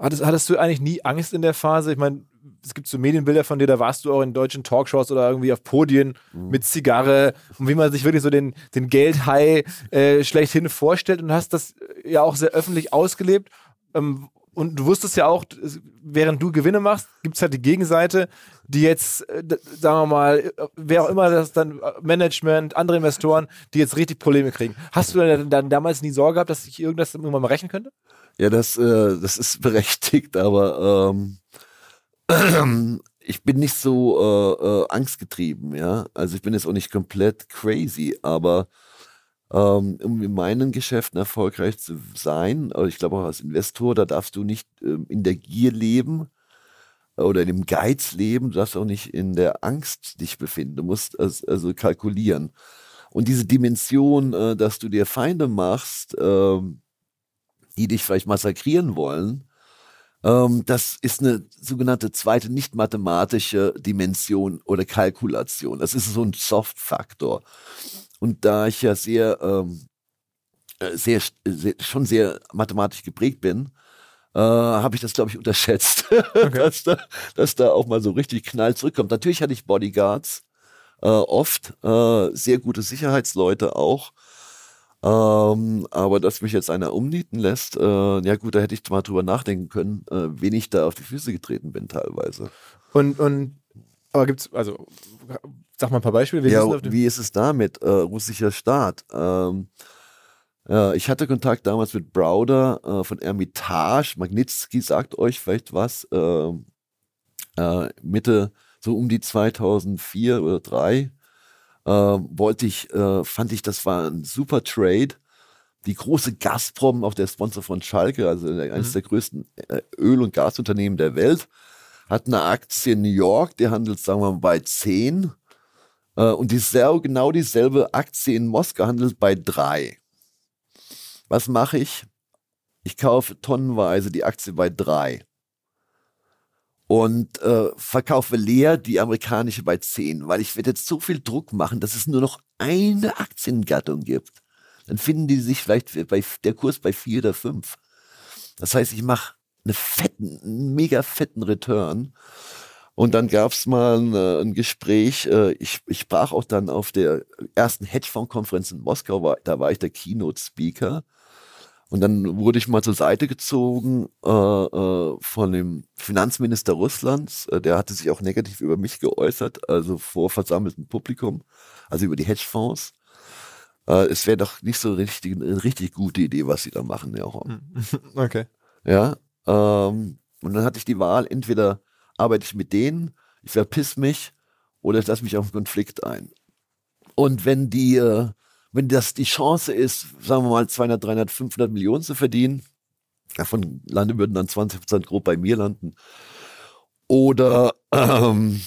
Hattest, hattest du eigentlich nie Angst in der Phase? Ich meine, es gibt so Medienbilder von dir, da warst du auch in deutschen Talkshows oder irgendwie auf Podien mhm. mit Zigarre und wie man sich wirklich so den, den Geldhai äh, schlechthin vorstellt und hast das ja auch sehr öffentlich ausgelebt. Ähm, und du wusstest ja auch, während du Gewinne machst, gibt es halt die Gegenseite, die jetzt, äh, sagen wir mal, wer auch immer das dann, äh, Management, andere Investoren, die jetzt richtig Probleme kriegen. Hast du dann, dann damals nie Sorge gehabt, dass sich irgendwas irgendwann mal rächen könnte? Ja, das, äh, das ist berechtigt, aber ähm, ich bin nicht so äh, äh, angstgetrieben, ja. Also ich bin jetzt auch nicht komplett crazy, aber ähm, um in meinen Geschäften erfolgreich zu sein, ich glaube auch als Investor, da darfst du nicht ähm, in der Gier leben oder in dem Geiz leben, du darfst auch nicht in der Angst dich befinden. Du musst also, kalkulieren. Und diese Dimension, äh, dass du dir Feinde machst, äh, die dich vielleicht massakrieren wollen, ähm, das ist eine sogenannte zweite nicht mathematische Dimension oder Kalkulation. Das ist so ein Soft-Faktor. Und da ich ja sehr, ähm, äh, sehr, sehr, schon sehr mathematisch geprägt bin, äh, habe ich das, glaube ich, unterschätzt, okay. dass, da, dass da auch mal so richtig Knall zurückkommt. Natürlich hatte ich Bodyguards, äh, oft, äh, sehr gute Sicherheitsleute auch. Ähm, aber dass mich jetzt einer umnieten lässt, äh, ja gut, da hätte ich mal drüber nachdenken können, äh, wen ich da auf die Füße getreten bin teilweise. Und, und aber gibt's, also sag mal ein paar Beispiele. Wie, ja, ist, wie ist es damit? Äh, russischer Staat. Ähm, ja, ich hatte Kontakt damals mit Browder äh, von Ermitage. Magnitsky sagt euch vielleicht was. Äh, Mitte, so um die 2004 oder 2003 äh, wollte ich, äh, fand ich, das war ein super Trade. Die große Gazprom, auch der Sponsor von Schalke, also eines mhm. der größten äh, Öl- und Gasunternehmen der Welt, hat eine Aktie in New York, die handelt, sagen wir mal, bei 10. Äh, und dieselbe, genau dieselbe Aktie in Moskau handelt bei 3. Was mache ich? Ich kaufe tonnenweise die Aktie bei 3 und äh, verkaufe leer die amerikanische bei 10, weil ich werde jetzt so viel Druck machen, dass es nur noch eine Aktiengattung gibt. Dann finden die sich vielleicht bei der Kurs bei 4 oder 5. Das heißt, ich mache eine fetten, einen mega fetten Return. Und dann gab es mal ein, äh, ein Gespräch, äh, ich, ich sprach auch dann auf der ersten Hedgefonds-Konferenz in Moskau, da war ich der Keynote-Speaker. Und dann wurde ich mal zur Seite gezogen äh, äh, von dem Finanzminister Russlands. Äh, der hatte sich auch negativ über mich geäußert, also vor versammeltem Publikum, also über die Hedgefonds. Äh, es wäre doch nicht so richtig, eine richtig gute Idee, was sie da machen, ja. Okay. Ja. Ähm, und dann hatte ich die Wahl, entweder arbeite ich mit denen, ich verpiss mich, oder ich lasse mich auf einen Konflikt ein. Und wenn die, äh, wenn das die Chance ist, sagen wir mal 200, 300, 500 Millionen zu verdienen, davon lande würden dann 20 Prozent grob bei mir landen, oder ähm,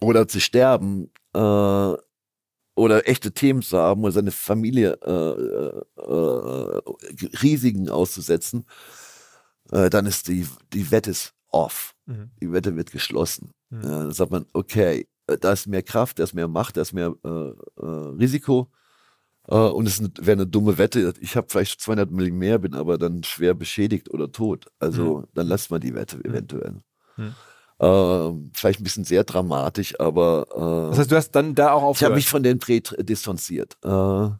oder zu sterben äh, oder echte Themen zu haben oder seine Familie äh, äh, Risiken auszusetzen, äh, dann ist die, die Wette ist off. Mhm. Die Wette wird geschlossen. Mhm. Dann sagt man, okay, äh, da ist mehr Kraft, da ist mehr Macht, da ist mehr äh, äh, Risiko. Äh, und es wäre eine dumme Wette. Ich habe vielleicht 200 Millionen mehr, bin aber dann schwer beschädigt oder tot. Also dann lässt man die Wette eventuell. Mhm. Ähm, vielleicht ein bisschen sehr dramatisch, aber äh, Das heißt, du hast dann da auch ich habe aufgehört. mich von den distanziert. Äh, ähm,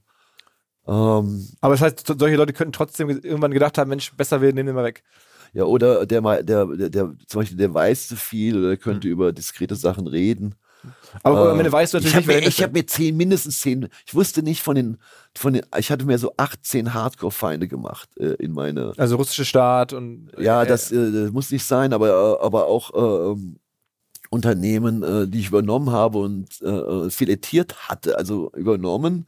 Aber das heißt, solche Leute könnten trotzdem irgendwann gedacht haben, Mensch, besser, wir nehmen den mal weg. ja, oder der, der, der, der, zum Beispiel, der weiß zu viel oder der könnte über diskrete Sachen reden. Aber Äh, am Ende weißt du natürlich ich habe nicht, mir, ich hab mir zehn, mindestens zehn, ich wusste nicht von den, von den, ich hatte mir so 18 Hardcore-Feinde gemacht äh, in meine. Also russische Staat und ja, äh, das, äh, das muss nicht sein, aber, äh, aber auch äh, ähm, Unternehmen, die ich übernommen habe und äh, filetiert hatte, also übernommen,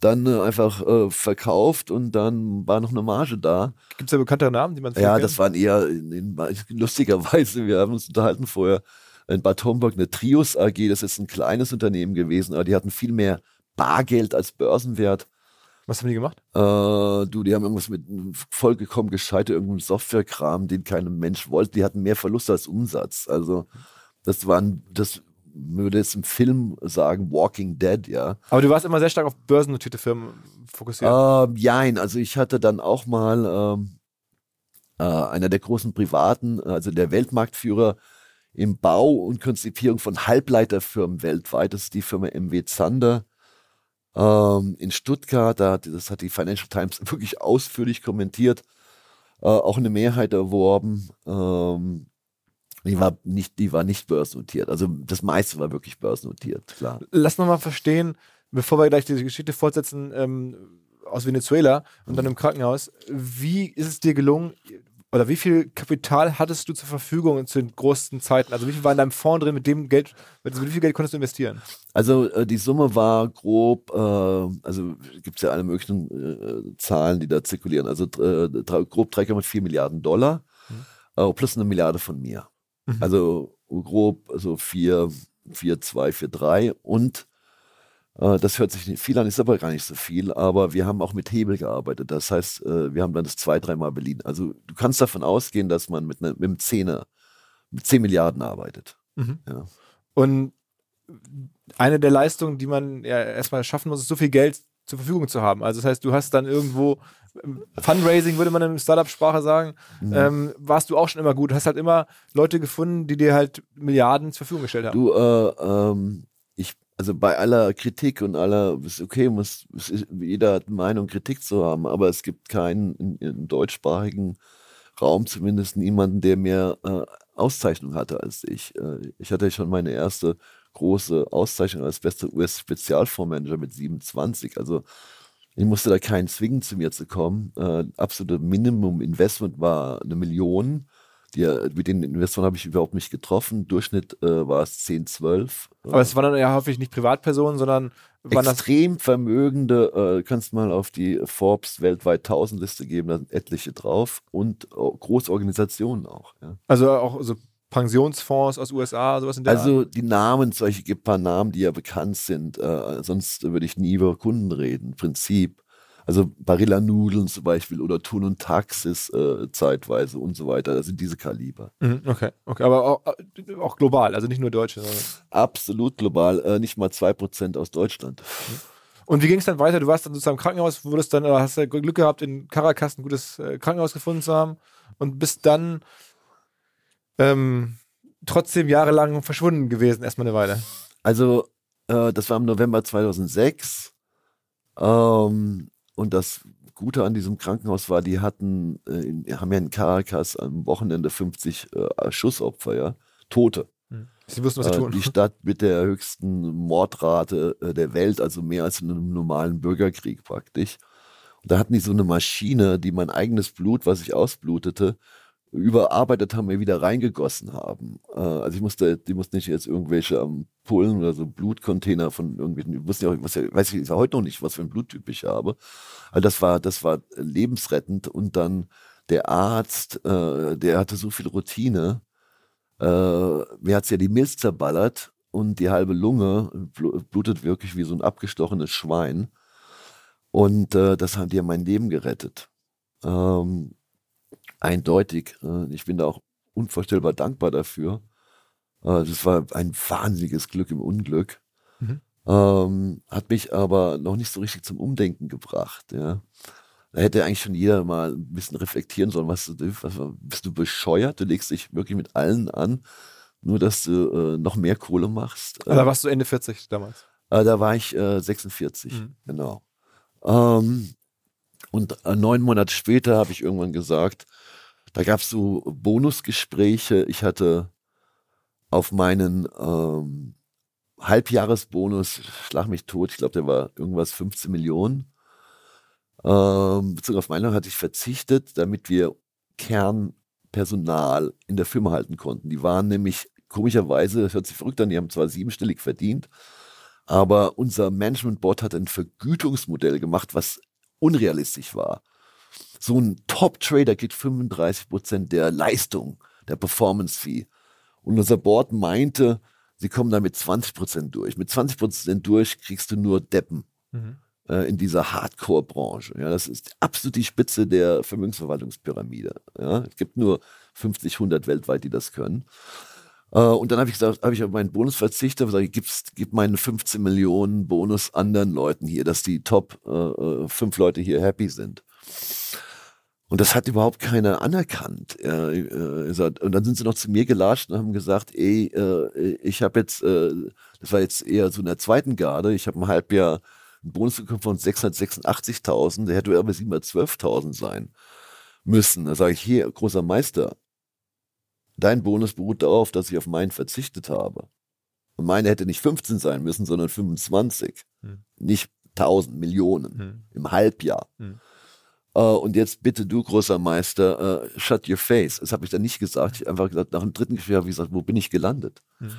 dann äh, einfach äh, verkauft und dann war noch eine Marge da. Gibt es da bekanntere Namen, die man Ja, das waren eher in, in, lustigerweise, wir haben uns unterhalten vorher in Bad Homburg eine Trios AG, das ist ein kleines Unternehmen gewesen, aber die hatten viel mehr Bargeld als Börsenwert. Was haben die gemacht? Äh, du, die haben irgendwas mit vollgekommen gescheiter irgendeinem Softwarekram, den kein Mensch wollte. Die hatten mehr Verlust als Umsatz. Also das waren, das würde jetzt im Film sagen, Walking Dead, ja. Aber du warst immer sehr stark auf börsennotierte Firmen fokussiert. Ähm, jein, also ich hatte dann auch mal ähm, äh, einer der großen Privaten, also der Weltmarktführer im Bau und Konzipierung von Halbleiterfirmen weltweit, das ist die Firma MW Zander ähm, in Stuttgart, da das hat die Financial Times wirklich ausführlich kommentiert, äh, auch eine Mehrheit erworben. Ähm, die war nicht, die war nicht börsennotiert. Also das meiste war wirklich börsennotiert, klar. Lass noch mal verstehen, bevor wir gleich diese Geschichte fortsetzen ähm, aus Venezuela und dann im Krankenhaus. Wie ist es dir gelungen, oder wie viel Kapital hattest du zur Verfügung zu den großen Zeiten? Also wie viel war in deinem Fonds drin, mit dem Geld, mit wie viel Geld konntest du investieren? Also äh, die Summe war grob, äh, also gibt es ja alle möglichen äh, Zahlen, die da zirkulieren. Also äh, grob 3,4 Milliarden Dollar äh, plus eine Milliarde von mir. Mhm. Also grob so 4, 4, 2, 4, 3 und das hört sich nicht viel an, ist aber gar nicht so viel, aber wir haben auch mit Hebel gearbeitet. Das heißt, äh, wir haben dann das zwei, dreimal beliehen. Also du kannst davon ausgehen, dass man mit, ne, mit einem Zehner, mit 10 Milliarden arbeitet. Mhm. Ja. Und eine der Leistungen, die man ja erstmal schaffen muss, ist so viel Geld zur Verfügung zu haben. Also das heißt, du hast dann irgendwo ähm, Fundraising, würde man in Startup-Sprache sagen, Mhm. ähm, warst du auch schon immer gut. Du hast halt immer Leute gefunden, die dir halt Milliarden zur Verfügung gestellt haben. Du, äh, ähm, ich, also bei aller Kritik und aller, ist okay, muss, ist, jeder hat Meinung, Kritik zu haben, aber es gibt keinen in, im deutschsprachigen Raum zumindest niemanden, der mehr äh, Auszeichnung hatte als ich. Äh, ich hatte schon meine erste große Auszeichnung als bester US-Spezialfondsmanager mit 27. Also ich musste da keinen zwingen, zu mir zu kommen. Äh, absolute Minimum-Investment war eine Million. Die, mit den Investoren habe ich überhaupt nicht getroffen. Durchschnitt äh, war es 10, 12. Aber es waren dann ja häufig nicht Privatpersonen, sondern Extrem vermögende, äh, kannst mal auf die Forbes weltweit 1000 Liste geben, da sind etliche drauf und äh, große Organisationen auch. Ja. also auch so Pensionsfonds aus USA, sowas in der Art? Also die Namen, solche gibt ein paar Namen, die ja bekannt sind, äh, sonst würde ich nie über Kunden reden. Prinzip. Also Barilla Nudeln zum Beispiel oder Thun und Taxis äh, zeitweise und so weiter. Das sind diese Kaliber. Mhm, okay, okay, aber auch, auch global, also nicht nur Deutsche. Sondern Absolut global, äh, nicht mal 2% aus Deutschland. Und wie ging es dann weiter? Du warst dann sozusagen im Krankenhaus, wurdest dann, hast ja Glück gehabt, in Caracas ein gutes äh, Krankenhaus gefunden zu haben und bist dann ähm, trotzdem jahrelang verschwunden gewesen, erstmal eine Weile. Also, äh, das war im November 2006. Ähm, und das Gute an diesem Krankenhaus war, die hatten, äh, haben ja in Caracas am Wochenende 50 äh, Schussopfer, ja, Tote. Mhm. Sie wussten, was sie Äh, tun. die Stadt mit der höchsten Mordrate äh, der Welt, also mehr als in einem normalen Bürgerkrieg praktisch. Und da hatten die so eine Maschine, die mein eigenes Blut, was ich ausblutete, überarbeitet haben, mir wieder reingegossen haben. Äh, also ich musste, die mussten nicht jetzt irgendwelche Ampullen oder so Blutcontainer von irgendwelchen, ich wusste ja, was, ja- weiß ich heute noch nicht, was für ein Bluttyp ich habe. Also das war, das war lebensrettend und dann der Arzt, äh, der hatte so viel Routine, äh, mir hat's ja die Milz zerballert und die halbe Lunge blu- blutet wirklich wie so ein abgestochenes Schwein. Und äh, das die ja mein Leben gerettet. Ähm, eindeutig. Äh, ich bin da auch unvorstellbar dankbar dafür. Äh, das war ein wahnsinniges Glück im Unglück. Mhm. Ähm, hat mich aber noch nicht so richtig zum Umdenken gebracht. Ja. Da hätte eigentlich schon jeder mal ein bisschen reflektieren sollen, was du, was, bist du bescheuert? Du legst dich wirklich mit allen an, nur dass du äh, noch mehr Kohle machst. Ah, da warst du Ende 40 damals. Äh, da war ich äh, 46, Mhm. genau. Ähm, und äh, neun Monate später habe ich irgendwann gesagt, da gab es so Bonusgespräche. Ich hatte auf meinen ähm, Halbjahresbonus, schlag mich tot, ich glaube, der war irgendwas 15 Millionen. Ähm, bezogen auf Meinung hatte ich verzichtet, damit wir Kernpersonal in der Firma halten konnten. Die waren nämlich komischerweise, das hört sich verrückt an, die haben zwar siebenstellig verdient, aber unser Management Board hat ein Vergütungsmodell gemacht, was unrealistisch war. So ein Top-Trader kriegt 35 Prozent der Leistung, der Performance-Fee. Und unser Board meinte, sie kommen da mit 20 Prozent durch. Mit 20 Prozent durch kriegst du nur Deppen Mhm. äh, in dieser Hardcore-Branche. Ja, das ist absolut die Spitze der Vermögensverwaltungspyramide. Ja, es gibt nur 50, 100 weltweit, die das können. Äh, und dann habe ich gesagt, habe ich auf meinen Bonus verzichtet, habe gesagt, gib's, gib meinen 15 Millionen Bonus anderen Leuten hier, dass die Top äh, äh, fünf Leute hier happy sind. Und das hat überhaupt keiner anerkannt. Äh, und dann sind sie noch zu mir gelatscht und haben gesagt, ey, äh, ich habe jetzt, äh, das war jetzt eher so in der zweiten Garde, ich habe ein Halbjahr einen Bonus bekommen von 686.000, der hätte aber 712.000 sein müssen. Da sage ich, hier, großer Meister, dein Bonus beruht darauf, dass ich auf meinen verzichtet habe. Und meine hätte nicht 15 sein müssen, sondern 25. Hm. Nicht 1000 Millionen Mhm. im Halbjahr. Hm. Äh, und jetzt bitte du, großer Meister, äh, shut your face. Das habe ich dann nicht gesagt. Ich habe einfach gesagt, nach dem dritten Gespräch habe ich gesagt, wo bin ich gelandet? Mhm.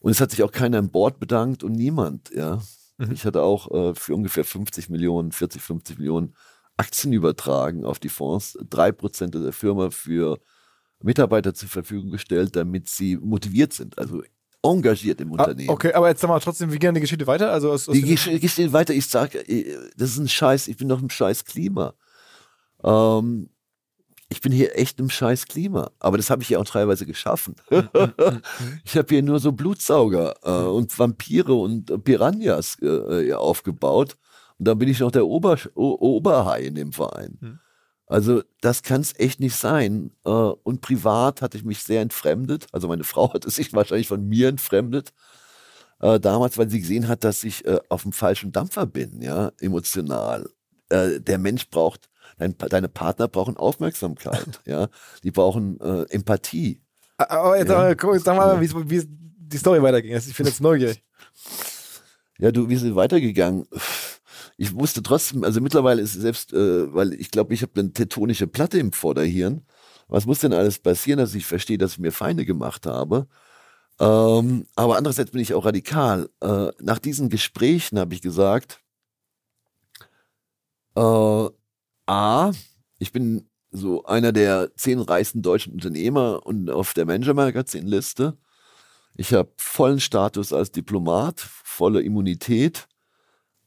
Und es hat sich auch keiner im Board bedankt und niemand, ja. Mhm. Ich hatte auch äh, für ungefähr 50 Millionen, 40, 50 Millionen Aktien übertragen auf die Fonds, drei Prozent der Firma für Mitarbeiter zur Verfügung gestellt, damit sie motiviert sind, also engagiert im Ah, Unternehmen. okay, aber jetzt sag mal trotzdem, wie geht die Geschichte weiter? Also aus, aus Die Geschichte weiter. Ich sage, das ist ein Scheiß. Ich bin doch im Scheiß Klima. Ähm, ich bin hier echt im Scheiß Klima. Aber das habe ich ja auch teilweise geschaffen. ich habe hier nur so Blutsauger äh, und Vampire und äh, Piranhas äh, ja, aufgebaut. Und dann bin ich noch der Ober o Oberhai in dem Verein. Hm. Also das kann es echt nicht sein. Äh, und privat hatte ich mich sehr entfremdet. Also meine Frau hatte sich wahrscheinlich von mir entfremdet äh, damals, weil sie gesehen hat, dass ich äh, auf dem falschen Dampfer bin, ja, emotional. Äh, der Mensch braucht, dein, deine Partner brauchen Aufmerksamkeit, ja, die brauchen äh, Empathie. Ah, Aber jetzt, Ja. sag mal, guck, sag mal, wie, wie die Story weiterging. Also Ich bin jetzt neugierig. Ja, du, wie ist es weitergegangen? Ich wusste trotzdem, also mittlerweile ist es selbst, äh, weil ich glaube, ich habe eine tektonische Platte im Vorderhirn. Was muss denn alles passieren, dass ich verstehe, dass ich mir Feinde gemacht habe? Ähm, aber andererseits bin ich auch radikal. Äh, nach diesen Gesprächen habe ich gesagt, äh, A, ich bin so einer der zehn reichsten deutschen Unternehmer und auf der Manager-Magazin-Liste. Ich habe vollen Status als Diplomat, volle Immunität.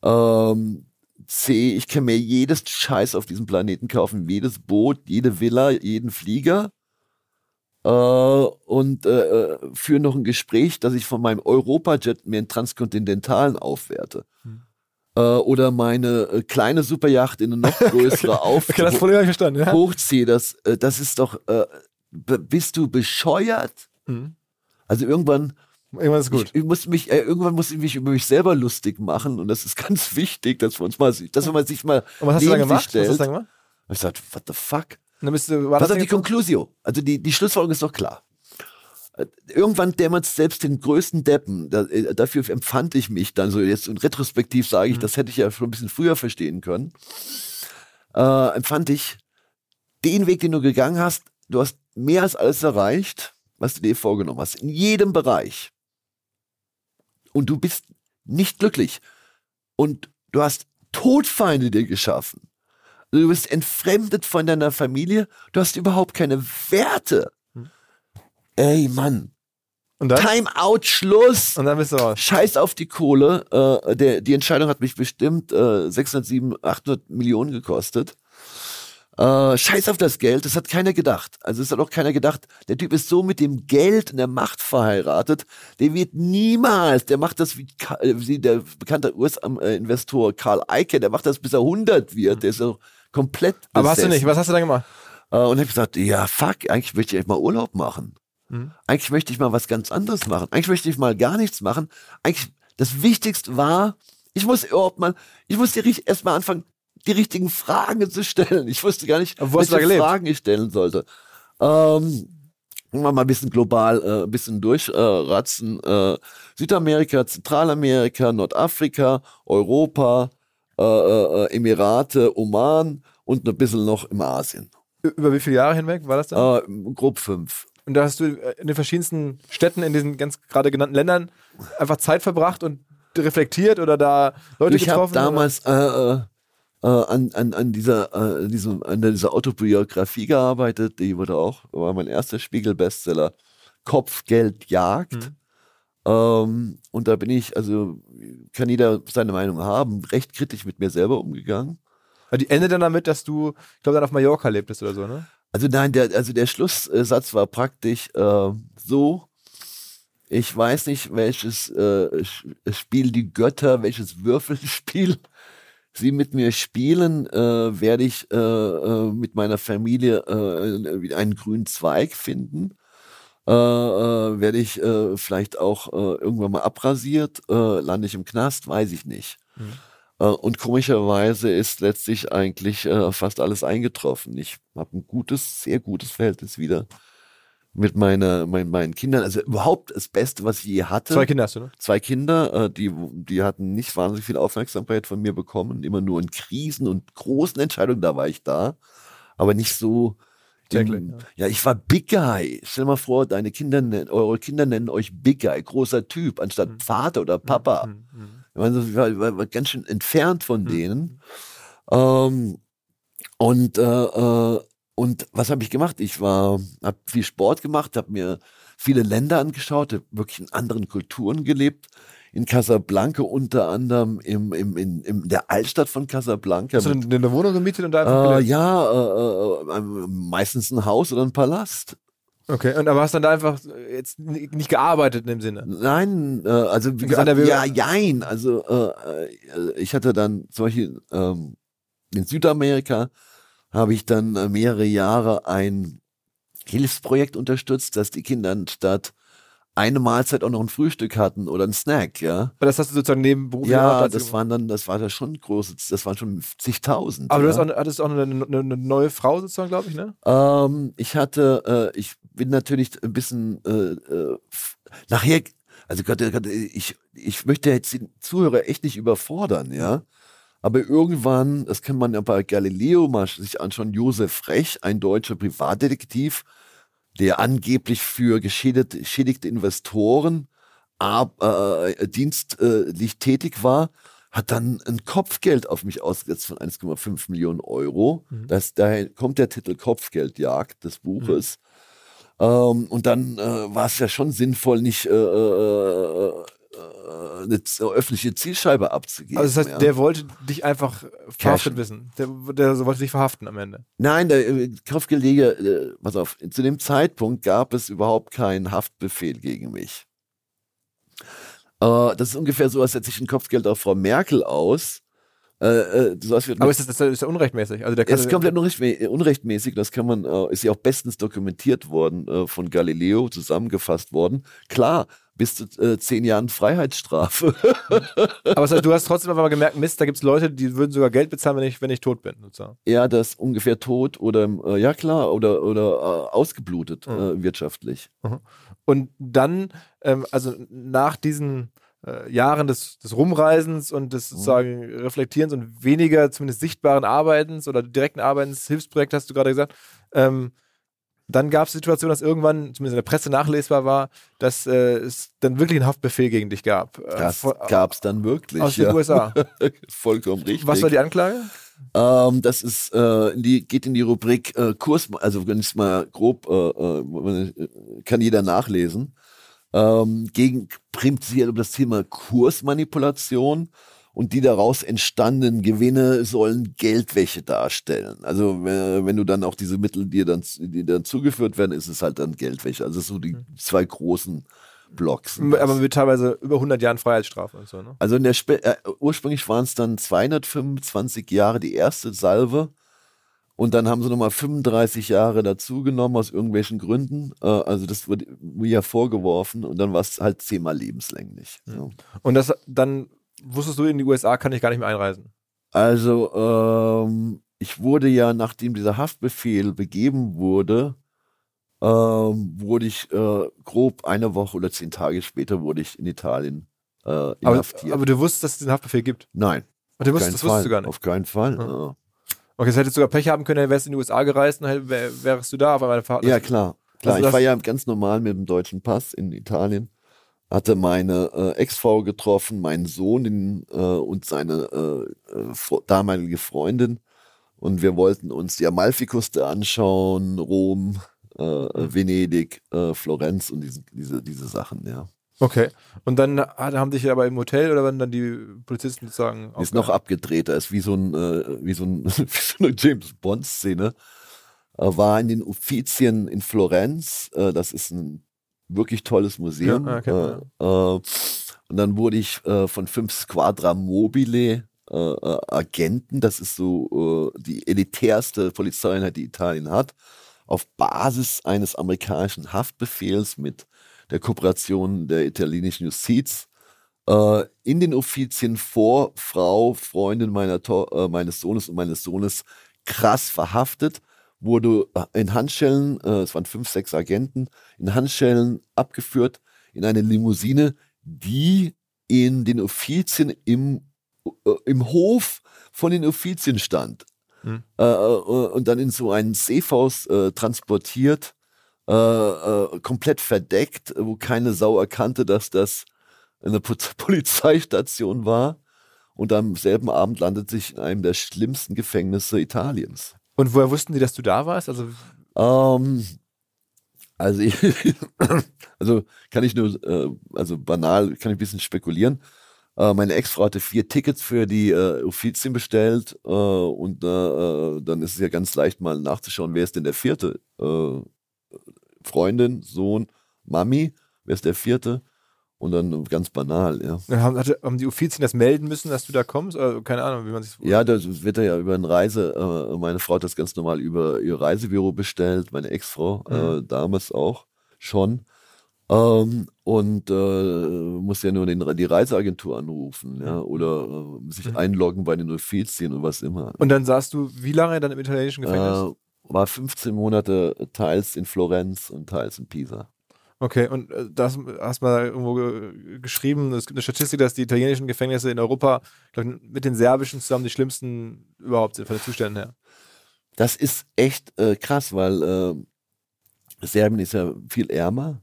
Ähm, C, ich kann mir jedes Scheiß auf diesem Planeten kaufen, jedes Boot, jede Villa, jeden Flieger. Äh, und äh, äh, führe noch ein Gespräch, dass ich von meinem Europajet mir einen transkontinentalen aufwerte. Hm. Äh, oder meine äh, kleine Superjacht in eine noch größere auf Okay, das Problem verstanden. Ja? hochziehe. Das, äh, das ist doch, äh, bist du bescheuert? Mhm. Also irgendwann Irgendwann ist gut. ich, ich muss mich, äh, irgendwann muss ich mich über mich selber lustig machen und das ist ganz wichtig, dass wir uns mal, dass man sich mal Und was hast du dann gemacht? Was hast du dann gemacht? Ich sagte, what the fuck? Und dann bist du, war Was das ist die? Conclusio? Also die, die Schlussfolgerung ist doch klar. Irgendwann dämmert selbst den größten Deppen. Da, äh, dafür empfand ich mich dann so jetzt und retrospektiv sage ich, Mhm. das hätte ich ja schon ein bisschen früher verstehen können. Äh, empfand ich den Weg, den du gegangen hast, du hast mehr als alles erreicht, was du dir vorgenommen hast. In jedem Bereich. Und du bist nicht glücklich. Und du hast Todfeinde dir geschaffen. Du bist entfremdet von deiner Familie. Du hast überhaupt keine Werte. Ey, Mann. Time-out, Schluss. Und dann bist du raus. Scheiß auf die Kohle. Äh, der, die Entscheidung hat mich bestimmt äh, 600, 700, 800 Millionen gekostet. Äh, scheiß auf das Geld, das hat keiner gedacht. Also es hat auch keiner gedacht, der Typ ist so mit dem Geld und der Macht verheiratet, der wird niemals, der macht das wie, äh, wie der bekannte US-Investor Karl Eike, der macht das bis er 100 wird, der ist so komplett Aber hast du besessen. nicht. Was hast du dann gemacht? Äh, und hab gesagt, ja, fuck, eigentlich möchte ich echt mal Urlaub machen. Mhm. Eigentlich möchte ich mal was ganz anderes machen. Eigentlich möchte ich mal gar nichts machen. Eigentlich, das Wichtigste war, ich muss überhaupt mal, ich musste erst mal anfangen, die richtigen Fragen zu stellen. Ich wusste gar nicht, du welche? Fragen ich stellen sollte. Ähm, mal ein bisschen global, äh, ein bisschen durchratzen. Äh, Südamerika, Zentralamerika, Nordafrika, Europa, äh, äh, Emirate, Oman und ein bisschen noch im Asien. Über wie viele Jahre hinweg war das dann? Äh, grob fünf. Und da hast du äh, in den verschiedensten Städten, in diesen ganz gerade genannten Ländern einfach Zeit verbracht und reflektiert oder da Leute ich habe getroffen? oder? damals äh, äh, äh, an, an, an, dieser, äh, diesem, an dieser Autobiografie gearbeitet. Die wurde auch, war mein erster Spiegel-Bestseller. Kopfgeldjagd. Mhm. Ähm, und da bin ich, also kann jeder seine Meinung haben, recht kritisch mit mir selber umgegangen. Die endet dann damit, dass du, ich glaube, dann auf Mallorca lebtest oder so, ne? Also nein, der, also der Schlusssatz war praktisch äh, so, ich weiß nicht, welches äh, Spiel die Götter, welches Würfelspiel sie mit mir spielen, äh, werde ich äh, äh, mit meiner Familie äh, einen grünen Zweig finden. Äh, werde ich vielleicht auch irgendwann mal abrasiert, lande ich im Knast, weiß ich nicht. Mhm. Äh, Und komischerweise ist letztlich eigentlich äh, fast alles eingetroffen. Ich habe ein gutes, sehr gutes Verhältnis wieder mit meiner, mein, meinen Kindern. Also überhaupt das Beste, was ich je hatte. Zwei Kinder hast du, ne? Zwei Kinder, äh, die, die hatten nicht wahnsinnig viel Aufmerksamkeit von mir bekommen. Immer nur in Krisen und großen Entscheidungen, da war ich da. Aber nicht so. Täglich, im- ja, ich war Big Guy. Stell dir mal vor, deine Kinder, eure Kinder nennen euch Big Guy, großer Typ, anstatt Mhm. Vater oder Papa. Mhm, mhm. Ich war, ganz schön entfernt von Mhm. denen. Ähm, und äh, äh, und was habe ich gemacht? Ich war, habe viel Sport gemacht, habe mir viele Länder angeschaut, hab wirklich in anderen Kulturen gelebt. In Casablanca unter anderem im, im, in, in der Altstadt von Casablanca. Hast du denn eine Wohnung gemietet und da einfach äh, ja, äh, äh, äh, meistens ein Haus oder ein Palast. Okay, und aber hast dann da einfach jetzt n- nicht gearbeitet in dem Sinne? Nein, äh, also wie gesagt, ja, jein. Also äh, äh, ich hatte dann zum Beispiel ähm, in Südamerika habe ich dann äh, mehrere Jahre ein Hilfsprojekt unterstützt, dass die Kinder anstatt eine Mahlzeit auch noch ein Frühstück hatten oder ein Snack, ja. Aber das hast du sozusagen nebenberuflich Ja, gemacht, als das du- waren dann, das war da schon große, das waren schon zigtausend. Aber du ja. hast auch, hattest auch eine, eine, eine neue Frau sozusagen, glaube ich, ne? Ähm, ich hatte, äh, ich bin natürlich ein bisschen äh, äh, nachher, also Gott, Gott, ich, ich möchte jetzt den Zuhörer echt nicht überfordern, ja. Aber irgendwann, das kann man ja bei Galileo mal sich anschauen, Josef Rech, ein deutscher Privatdetektiv, der angeblich für geschädigte, Investoren ab, äh, dienstlich tätig war, hat dann ein Kopfgeld auf mich ausgesetzt von 1,5 Millionen Euro. Mhm. Das, daher kommt der Titel Kopfgeldjagd des Buches. Ähm, und dann äh, war es ja schon sinnvoll, nicht äh, äh, äh, eine z- öffentliche Zielscheibe abzugeben. Also das heißt, ja. der wollte dich einfach verhaftet Cashen. wissen. Der, der wollte dich verhaften am Ende. Nein, der äh, äh, pass auf, zu dem Zeitpunkt gab es überhaupt keinen Haftbefehl gegen mich. Äh, das ist ungefähr so, als setze ich ein Kopfgeld auf Frau Merkel aus. Äh, äh, so was wird Aber ist das, das ist ja unrechtmäßig. Also der kann es ist komplett unrechtmä- unrechtmäßig, das kann man, äh, ist ja auch bestens dokumentiert worden, äh, von Galileo zusammengefasst worden. Klar, bis zu äh, zehn Jahren Freiheitsstrafe. Aber das heißt, du hast trotzdem einfach mal gemerkt, Mist, da gibt es Leute, die würden sogar Geld bezahlen, wenn ich, wenn ich tot bin. Sozusagen. ja, das ungefähr tot oder äh, ja klar oder oder äh, ausgeblutet Mhm. wirtschaftlich. Und dann, ähm, also nach diesen äh, Jahren des, des Rumreisens und des sozusagen Reflektierens und weniger zumindest sichtbaren Arbeitens oder direkten Arbeitens, Hilfsprojekt hast du gerade gesagt, ähm, dann gab es die Situation, dass irgendwann, zumindest in der Presse nachlesbar war, dass äh, es dann wirklich einen Haftbefehl gegen dich gab. Äh, Das von- gab's dann wirklich. aus den ja. USA. Vollkommen richtig. Was war die Anklage? Ähm, das ist, äh, in die, geht in die Rubrik äh, Kurs, also wenn ich es mal grob, äh, kann jeder nachlesen. Ähm, gegen prinzipiell um das Thema Kursmanipulation und die daraus entstandenen Gewinne sollen Geldwäsche darstellen. Also wenn, wenn du dann auch diese Mittel, die dann, die dann zugeführt werden, ist es halt dann Geldwäsche. Also so die zwei großen Blocks. Aber mit teilweise über 100 Jahren Freiheitsstrafe und so, ne? Also in der Spe äh, ursprünglich waren es dann 225 Jahre die erste Salve und dann haben sie nochmal 35 Jahre dazugenommen aus irgendwelchen Gründen. Äh, also das wurde mir ja vorgeworfen und dann war es halt zehnmal lebenslänglich. Ja. Und das dann wusstest du, in die USA kann ich gar nicht mehr einreisen. Also ähm, ich wurde ja, nachdem dieser Haftbefehl begeben wurde, ähm, wurde ich äh, grob eine Woche oder zehn Tage später wurde ich in Italien äh, Aber, inhaftiert. aber du wusstest, dass es den Haftbefehl gibt. Nein, Und du auf wusstest, keinen das Fall. wusstest du gar nicht. Auf keinen Fall. Ja. ja. Okay, das hättest du sogar Pech haben können, dann wärst du in die USA gereist und wärst du da auf einmal verhaftet. Ja, klar. klar. Also ich war ja ganz normal mit dem deutschen Pass in Italien. Hatte meine äh, Ex-Frau getroffen, meinen Sohn den, äh, und seine äh, äh, damalige Freundin. Und wir wollten uns die Amalfiküste anschauen, Rom, äh, äh, Venedig, äh, Florenz und diese, diese, diese Sachen, ja. Okay. Und dann hat- haben dich aber im Hotel oder waren dann die Polizisten sozusagen Ist noch abgedreht, da ist wie so ein, äh, wie so, ein wie so eine James Bond-Szene. Äh, war in den Uffizien in Florenz, äh, das ist ein wirklich tolles Museum. Ja, ah, äh, und dann wurde ich von fünf Squadra Mobile Agenten, das ist so die elitärste Polizeieinheit, die Italien hat, auf Basis eines amerikanischen Haftbefehls mit der Kooperation der italienischen Justiz äh, in den Offizien vor Frau, Freundin meiner äh, meines Sohnes und meines Sohnes krass verhaftet, wurde äh, in Handschellen, äh, es waren fünf, sechs Agenten, in Handschellen abgeführt in eine Limousine, die in den Offizien im, äh, im Hof von den Offizien stand. Hm. Äh, und dann in so einen Safehaus äh, transportiert, äh, äh, komplett verdeckt, wo keine Sau erkannte, dass das eine Po- Polizeistation war. Und am selben Abend landet sich in einem der schlimmsten Gefängnisse Italiens. Und woher wussten die, dass du da warst? Also, Ähm, also, ich, also kann ich nur, äh, also banal, kann ich ein bisschen spekulieren. Äh, meine Ex-Frau hatte vier Tickets für die äh, Uffizien bestellt äh, und äh, dann ist es ja ganz leicht mal nachzuschauen, wer ist denn der vierte? Äh, Freundin, Sohn, Mami, wer ist der vierte? Und dann ganz banal, ja. dann haben, haben die Uffizien das melden müssen, dass du da kommst? Oder, keine Ahnung, wie man sich Ja, das wird ja über eine Reise, äh, meine Frau hat das ganz normal über ihr Reisebüro bestellt, meine Ex-Frau, äh, damals auch schon. Ähm, und äh, muss ja nur den, die Reiseagentur anrufen, ja, oder äh, sich einloggen bei den Offizien und was immer. Und dann saßt du wie lange dann im italienischen Gefängnis? War 15 Monate teils in Florenz und teils in Pisa. Okay, und äh, das hast mal irgendwo ge geschrieben, es gibt eine Statistik, dass die italienischen Gefängnisse in Europa glaub, ich, mit den serbischen zusammen die schlimmsten überhaupt sind von den Zuständen her. Das ist echt äh, krass, weil äh, Serbien ist ja viel ärmer.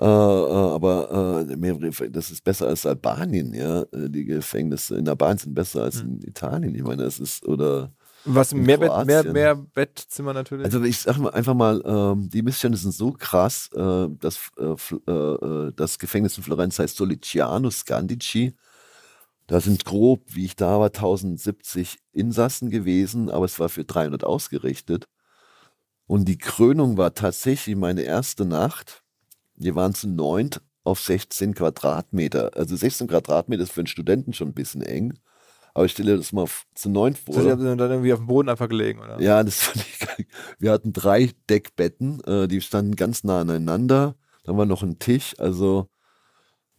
Äh, äh, aber äh, das ist besser als Albanien, ja. Die Gefängnisse in Albanien sind besser als in Italien. Ich meine, das ist, oder Was mehr, Bett, mehr, mehr Bettzimmer natürlich. also ich sag mal einfach mal, ähm, die Missstände sind so krass, äh, dass äh, äh, äh, das Gefängnis in Florenz heißt Soliciano Scandici. Da sind grob, wie ich da war, 1070 Insassen gewesen, aber es war für 300 ausgerichtet. Und die Krönung war tatsächlich meine erste Nacht. Wir waren zu neunt auf 16 Quadratmeter. Also 16 Quadratmeter ist für einen Studenten schon ein bisschen eng. Aber ich stelle das mal zu neunt vor. also, die haben dann irgendwie auf dem Boden einfach gelegen, oder? Ja, das fand ich geil. Wir hatten drei Deckbetten, äh, die standen ganz nah aneinander. Dann war noch ein Tisch, also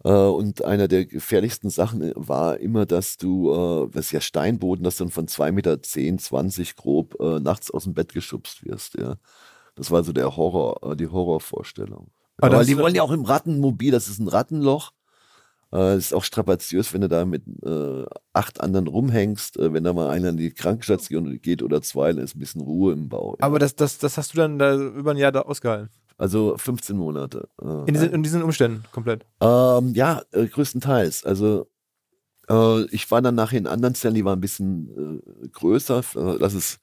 Äh, und einer der gefährlichsten Sachen war immer, dass du, äh, das ist ja Steinboden, dass du dann von 2,10 Meter, 10, 20 grob äh, nachts aus dem Bett geschubst wirst, ja. Das war so der Horror, äh, die Horrorvorstellung. Aber das- die wollen ja auch im Rattenmobil, das ist ein Rattenloch. Äh, ist auch strapaziös, wenn du da mit äh, acht anderen rumhängst. Äh, wenn da mal einer in die Krankenstation geht oder zwei, dann ist ein bisschen Ruhe im Bau. Ja. Aber das, das, das hast du dann da über ein Jahr da ausgehalten. also 15 Monate. Äh, In diesen, in diesen Umständen komplett. Ähm, ja, äh, größtenteils. Also äh, ich war dann nachher in anderen Zellen, die waren ein bisschen äh, größer. Lass es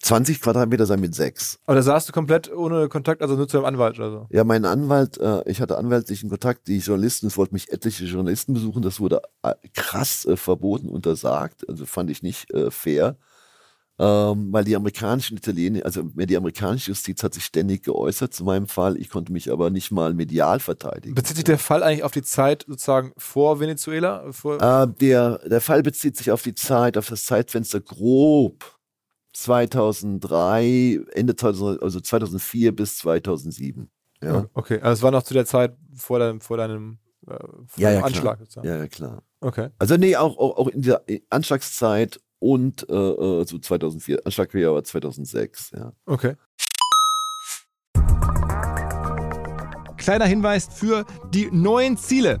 20 Quadratmeter sein mit sechs. Aber da saßt du komplett ohne Kontakt, also nur zu deinem Anwalt oder so. Ja, mein Anwalt, äh, ich hatte anwaltlichen Kontakt, die Journalisten, es wollten mich etliche Journalisten besuchen, das wurde äh, krass äh, verboten, untersagt, also fand ich nicht äh, fair. Ähm, weil die amerikanischen Italiener, also mehr die amerikanische Justiz hat sich ständig geäußert zu meinem Fall. Ich konnte mich aber nicht mal medial verteidigen. Bezieht sich der Fall eigentlich auf die Zeit sozusagen vor Venezuela? Vor, Äh, der, der Fall bezieht sich auf die Zeit, auf das Zeitfenster grob 2003, Ende 2000, also 2004 bis 2007. Ja, Okay, also es war noch zu der Zeit vor deinem, vor deinem äh, vor Ja, ja, deinem. Anschlag ja, ja klar. Okay. Also nee, auch, auch, auch in der Anschlagszeit und äh, äh, so 2004. Anschlag war aber 2006, ja. Okay. Kleiner Hinweis für die neuen Ziele.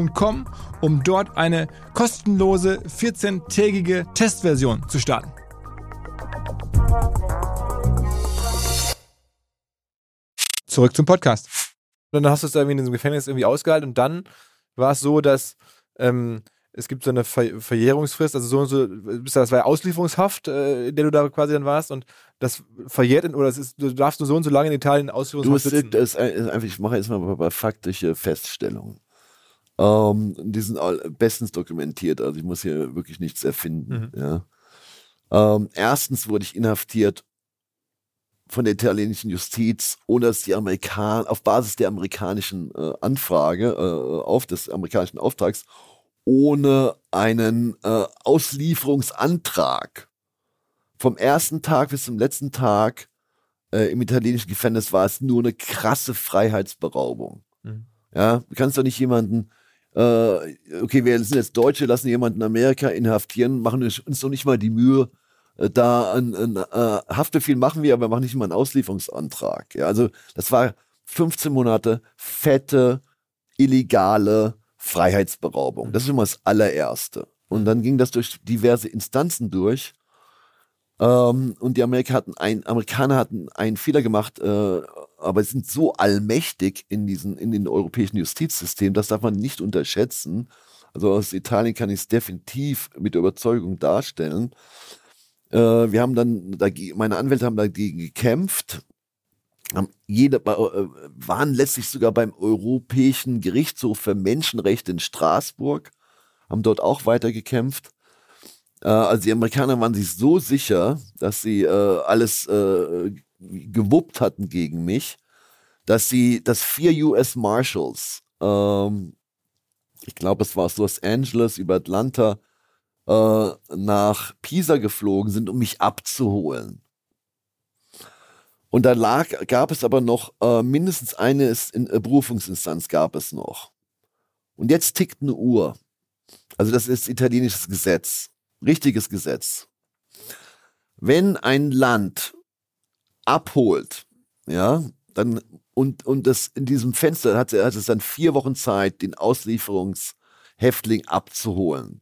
um dort eine kostenlose 14-tägige Testversion zu starten. Zurück zum Podcast. Und dann hast du es da irgendwie in diesem Gefängnis irgendwie ausgehalten und dann war es so, dass ähm, es gibt so eine Ver Verjährungsfrist, also so und so, das war ja Auslieferungshaft, äh, in der du da quasi dann warst und das verjährt in, oder es ist, du darfst nur so und so lange in Italien in Du musst, sitzen. das ist einfach, ich mache jetzt mal ein paar faktische Feststellungen. Ähm, die sind all, bestens dokumentiert, also ich muss hier wirklich nichts erfinden. Ja. Ähm, erstens wurde ich inhaftiert von der italienischen Justiz, ohne dass die Amerikaner, auf Basis der amerikanischen äh, Anfrage, äh, auf des amerikanischen Auftrags, ohne einen äh, Auslieferungsantrag. Vom ersten Tag bis zum letzten Tag äh, im italienischen Gefängnis war es nur eine krasse Freiheitsberaubung. Mhm. Ja, du kannst doch nicht jemanden, okay, wir sind jetzt Deutsche, lassen jemanden in Amerika inhaftieren, machen uns doch nicht mal die Mühe, äh, da ein, ein äh, Haftbefehl machen wir, aber machen nicht mal einen Auslieferungsantrag. Ja, also das war 15 Monate fette, illegale Freiheitsberaubung. Das ist immer das allererste. Und dann ging das durch diverse Instanzen durch. Ähm, und die Amerika hatten ein, Amerikaner hatten einen Fehler gemacht, äh, aber sind so allmächtig in diesen, in den europäischen Justizsystem, das darf man nicht unterschätzen. Also aus Italien kann ich es definitiv mit Überzeugung darstellen. Äh, wir haben dann, meine Anwälte haben dagegen gekämpft, jede, äh, waren letztlich sogar beim Europäischen Gerichtshof für Menschenrechte in Straßburg, haben dort auch weiter gekämpft. Äh, also die Amerikaner waren sich so sicher, dass sie äh, alles gewuppt hatten gegen mich, dass sie, dass vier US Marshals, ähm, ich glaube, es war aus Los Angeles über Atlanta, äh, nach Pisa geflogen sind, um mich abzuholen. Und da lag, gab es aber noch äh, mindestens eine in, äh, Berufungsinstanz gab es noch. Und jetzt tickt eine Uhr. Also das ist italienisches Gesetz, richtiges Gesetz. Wenn ein Land abholt, ja, dann und und das in diesem Fenster hat, hat es dann vier Wochen Zeit, den Auslieferungshäftling abzuholen.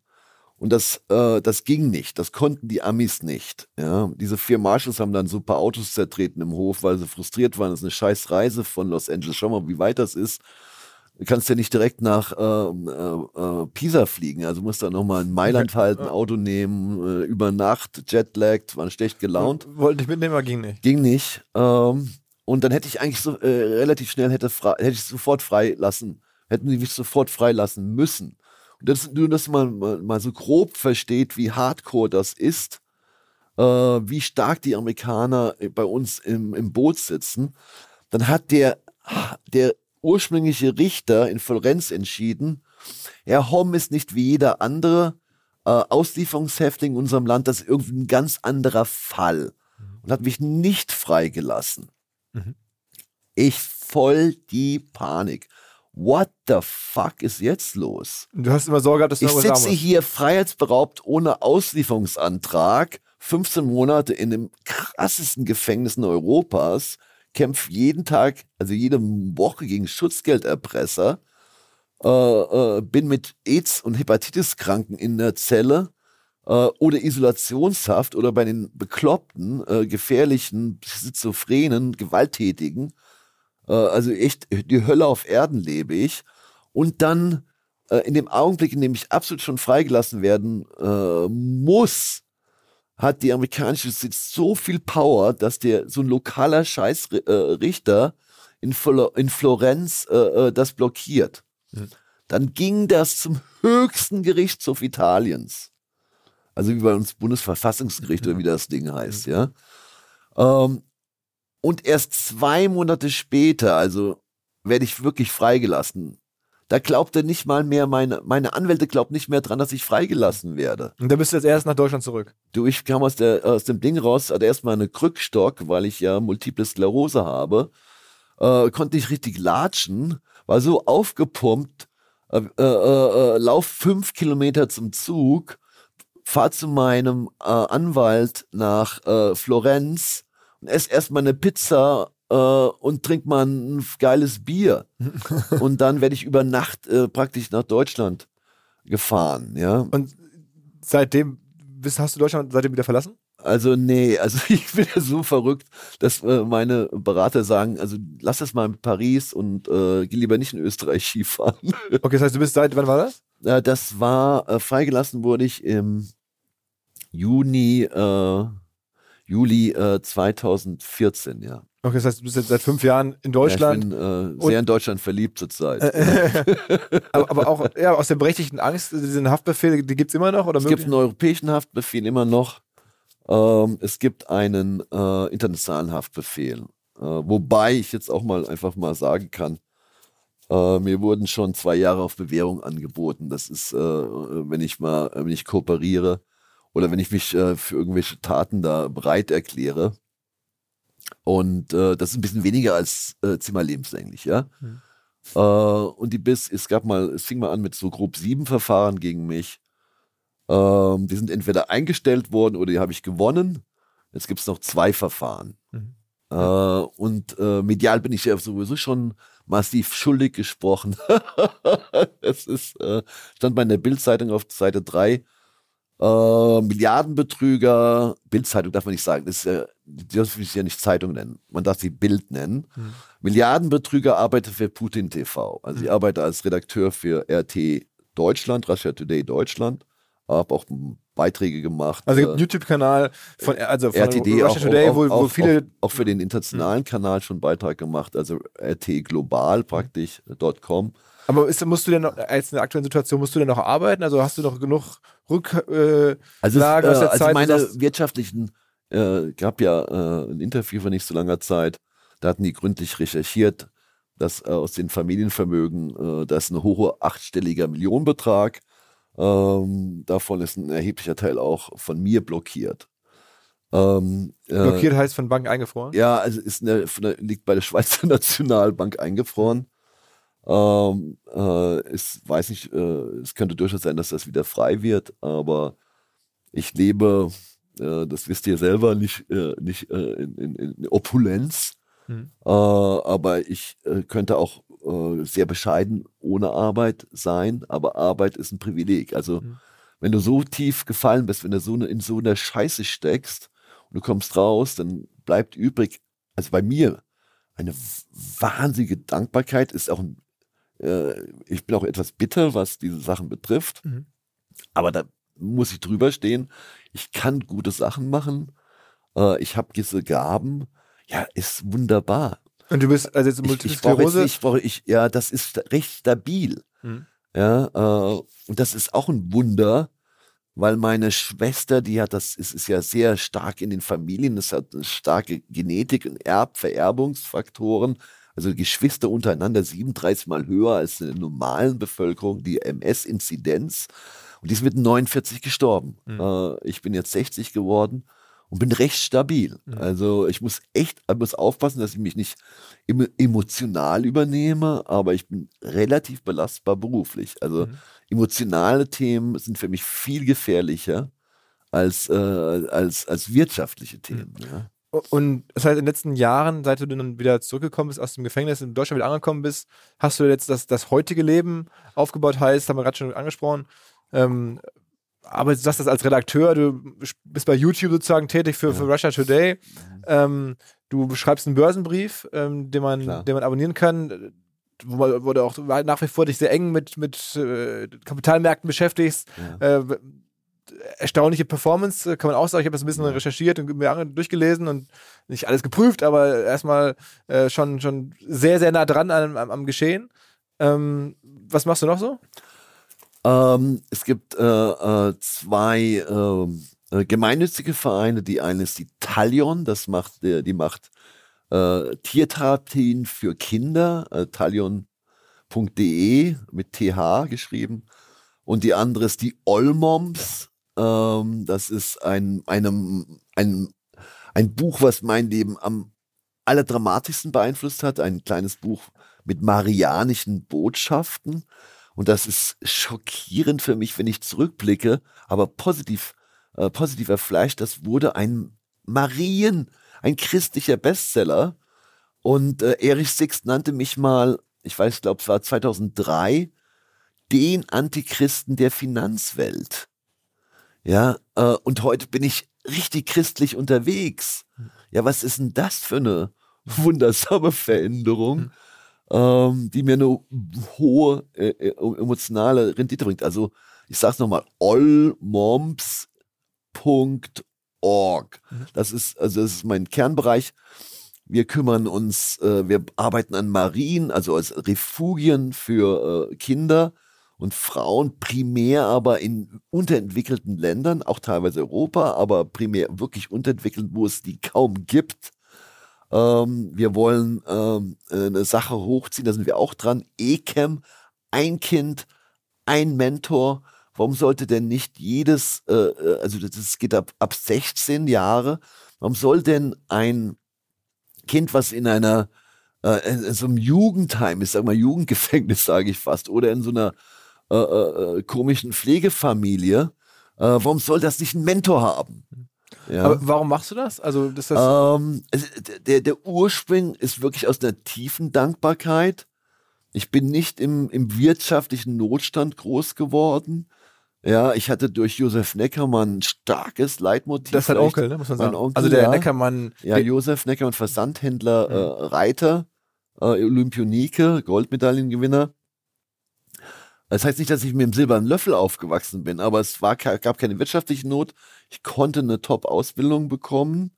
Und das, äh, das ging nicht. Das konnten die Amis nicht. Ja, diese vier Marshals haben dann so ein paar Autos zertreten im Hof, weil sie frustriert waren. Das ist eine scheiß Reise von Los Angeles. Schau mal, wie weit das ist. Du kannst ja nicht direkt nach ähm, äh, äh, Pisa fliegen. Also musst du nochmal in Mailand halten, Auto nehmen, äh, über Nacht, jetlagged, waren schlecht gelaunt. Wollte ich mitnehmen, aber ging nicht. Ging nicht. Ähm, und dann hätte ich eigentlich so äh, relativ schnell hätte, hätte ich sofort frei lassen hätten sie mich sofort freilassen müssen. Und das, nur, dass man mal, mal so grob versteht, wie hardcore das ist, äh, wie stark die Amerikaner bei uns im, im Boot sitzen, dann hat der, der ursprüngliche Richter in Florenz entschieden, Herr Homm ist nicht wie jeder andere äh, Auslieferungshäftling in unserem Land, das ist irgendwie ein ganz anderer Fall und hat mich nicht freigelassen. Mhm. Ich voll die Panik. What the fuck ist jetzt los? Du hast immer Sorge gehabt, dass du Ich sitze hier freiheitsberaubt ohne Auslieferungsantrag, 15 Monate in dem krassesten Gefängnis in Europas, kämpfe jeden Tag, also jede Woche gegen Schutzgelderpresser, äh, äh, bin mit AIDS- und Hepatitis-Kranken in der Zelle äh, oder Isolationshaft oder bei den bekloppten, äh, gefährlichen, schizophrenen, gewalttätigen. Äh, also echt die Hölle auf Erden lebe ich. Und dann äh, in dem Augenblick, in dem ich absolut schon freigelassen werden muss, hat die amerikanische Justiz so viel Power, dass der so ein lokaler Scheißrichter in, Flo in Florenz äh, äh, das blockiert. Dann ging das zum höchsten Gerichtshof Italiens. Also wie bei uns Bundesverfassungsgericht oder wie das Ding heißt, ja. Ähm, und erst zwei Monate später, also werde ich wirklich freigelassen. Da glaubte nicht mal mehr meine, meine Anwälte glaubt nicht mehr dran, dass ich freigelassen werde. Und dann bist du jetzt erst nach Deutschland zurück. Du, ich kam aus, der, aus dem Ding raus, hatte erstmal eine Krückstock, weil ich ja multiple Sklerose habe. Äh, konnte nicht richtig latschen, war so aufgepumpt, äh, äh, äh, lauf fünf Kilometer zum Zug, fahr zu meinem äh, Anwalt nach äh, Florenz und ess erstmal eine Pizza äh, und trink mal ein geiles Bier. und dann werde ich über Nacht äh, praktisch nach Deutschland gefahren, ja. Und seitdem bist, hast du Deutschland seitdem wieder verlassen? Also nee, also ich bin ja so verrückt, dass äh, meine Berater sagen, also lass das mal in Paris und äh, geh lieber nicht in Österreich Skifahren. Okay, das heißt, du bist seit, wann war das? äh, das war, äh, freigelassen wurde ich im Juni, äh, Juli äh, 2014, ja. Okay, das heißt, du bist jetzt seit fünf Jahren in Deutschland. Ja, ich bin äh, sehr in Deutschland verliebt zurzeit. aber, aber auch ja, aus der berechtigten Angst, diesen Haftbefehl, die gibt es immer noch? Oder Es gibt möglich? einen europäischen Haftbefehl immer noch. Ähm, es gibt einen äh, internationalen Haftbefehl. Äh, wobei ich jetzt auch mal einfach mal sagen kann, äh, mir wurden schon zwei Jahre auf Bewährung angeboten. Das ist, äh, wenn ich mal, wenn ich kooperiere oder wenn ich mich äh, für irgendwelche Taten da bereit erkläre. Und äh, das ist ein bisschen weniger als äh, Zimmer lebenslänglich, ja. Mhm. Äh, und die bis, es gab mal, es fing mal an mit so grob sieben Verfahren gegen mich. Ähm, die sind entweder eingestellt worden oder die habe ich gewonnen. Jetzt gibt es noch zwei Verfahren. Mhm. Äh, und äh, medial bin ich ja sowieso schon massiv schuldig gesprochen. es ist, äh, stand bei der Bildzeitung auf Seite 3. Äh, Milliardenbetrüger, Bildzeitung darf man nicht sagen, das ist ja, das ich ja nicht Zeitung nennen, man darf sie Bild nennen. Mhm. Milliardenbetrüger arbeitet für Putin TV. Also ich Mhm. arbeite als Redakteur für RT Deutschland, Russia Today Deutschland, habe auch Beiträge gemacht. Also es gibt äh, einen YouTube-Kanal von, also von RTD Russia auch, Today, auch, wo, auch, viele. auch, auch für den internationalen Kanal schon einen Beitrag gemacht, also RT Global praktisch, .com. Aber ist, musst du denn noch, als in der aktuellen Situation, musst du denn noch arbeiten? Also hast du noch genug Rücklagen äh, Also, äh, aus der also Zeit? meine sagst- wirtschaftlichen, äh, gab ja äh, ein Interview vor nicht so langer Zeit, da hatten die gründlich recherchiert, dass äh, aus den Familienvermögen, äh, das ist ein hoher achtstelliger Millionenbetrag, ähm, davon ist ein erheblicher Teil auch von mir blockiert. Ähm, äh, blockiert heißt von Banken eingefroren? Ja, also ist eine, der, liegt bei der Schweizer Nationalbank eingefroren. Ähm, äh, es weiß nicht, äh, es könnte durchaus sein, dass das wieder frei wird, aber ich lebe, äh, das wisst ihr selber, nicht, äh, nicht äh, in, in, in Opulenz, Mhm. aber ich könnte auch sehr bescheiden ohne Arbeit sein, aber Arbeit ist ein Privileg. Also Mhm. wenn du so tief gefallen bist, wenn du so ne, in so einer Scheiße steckst und du kommst raus, dann bleibt übrig, also bei mir, eine wahnsinnige Dankbarkeit ist auch ein, äh, ich bin auch etwas bitter, was diese Sachen betrifft, Mhm. aber da muss ich drüber stehen. Ich kann gute Sachen machen, äh, ich habe diese Gaben, ja, ist wunderbar. Und du bist also jetzt Ich, Multiple ich Sklerose. nicht, ich brauche ich, ja, das ist recht stabil. Hm. Ja, äh, und das ist auch ein Wunder, weil meine Schwester, die hat das, es ist ja sehr stark in den Familien, es hat eine starke Genetik und Erb, Vererbungsfaktoren, also Geschwister untereinander 37 mal höher als in der normalen Bevölkerung, die MS-Inzidenz. Und die ist mit 49 gestorben. Mhm. Ich bin jetzt 60 geworden und bin recht stabil. Mhm. Also ich muss echt, ich muss aufpassen, dass ich mich nicht emo- emotional übernehme, aber ich bin relativ belastbar beruflich. Also Mhm. emotionale Themen sind für mich viel gefährlicher als, äh, als, als wirtschaftliche Themen. Ja. Und das heißt, in den letzten Jahren, seit du dann wieder zurückgekommen bist aus dem Gefängnis, in Deutschland wieder angekommen bist, hast du jetzt das, das heutige Leben aufgebaut, heißt, haben wir gerade schon angesprochen. Ähm, aber du sagst das als Redakteur, du bist bei YouTube sozusagen tätig für, für Russia Today. Ähm, du schreibst einen Börsenbrief, ähm, den, man, Klar. den man abonnieren kann, wo, du auch nach wie vor dich sehr eng mit, mit äh, Kapitalmärkten beschäftigst. Äh, erstaunliche Performance, äh, kann man auch sagen. Ich habe das ein bisschen recherchiert und mir durchgelesen und nicht alles geprüft, aber erstmal äh, schon, schon sehr, sehr nah dran am, am, am Geschehen. Ähm, was machst du noch so? Ähm, es gibt äh, äh, zwei ähm, äh, gemeinnützige Vereine. Die eine ist die Talion, das macht, äh, die macht Tiertherapien für Kinder, talion.de mit TH geschrieben. Und die andere ist die Olmoms. Ähm, das ist ein, einem, ein, ein Buch, was mein Leben am allerdramatischsten beeinflusst hat. Ein kleines Buch mit marianischen Botschaften. Und das ist schockierend für mich, wenn ich zurückblicke, aber positiv, äh, positiver Fleisch, das wurde ein Marien, ein christlicher Bestseller. Und äh, Erich Sixt nannte mich mal, ich weiß, glaube, es war 2003, den Antichristen der Finanzwelt. Ja, äh, und heute bin ich richtig christlich unterwegs. Ja, was ist denn das für eine wundersame Veränderung, ähm, die mir eine hohe äh, äh, emotionale Rendite bringt. Also, ich sag's nochmal, allmoms.org. Das ist, also das ist mein Kernbereich. Wir kümmern uns, äh, wir arbeiten an Marien, also als Refugien für äh, Kinder und Frauen, primär aber in unterentwickelten Ländern, auch teilweise Europa, aber primär wirklich unterentwickelt, wo es die kaum gibt. Ähm, wir wollen ähm, eine Sache hochziehen, da sind wir auch dran. ECAM, ein Kind, ein Mentor. Warum sollte denn nicht jedes, äh, äh, also das geht ab, ab 16 Jahre, warum soll denn ein Kind, was in einer äh, in, so einem Jugendheim ist, sag mal Jugendgefängnis, sage ich fast, oder in so einer äh, äh, komischen Pflegefamilie, äh, warum soll das nicht einen Mentor haben? Ja. Aber warum machst du das? Also, das ist das. Ähm, der, der Ursprung ist wirklich aus einer tiefen Dankbarkeit. Ich bin nicht im, im wirtschaftlichen Notstand groß geworden. Ja, ich hatte durch Josef Neckermann ein starkes Leitmotiv. das ist dein Vielleicht- Onkel, ne? muss man sagen. Onkel, also der ja. Neckermann. Ja, Josef Neckermann, Versandhändler, äh, Reiter, äh, Olympionike, Goldmedaillengewinner. Das heißt nicht, dass ich mit dem silbernen Löffel aufgewachsen bin, aber es war, gab keine wirtschaftliche Not. Ich konnte eine Top-Ausbildung bekommen.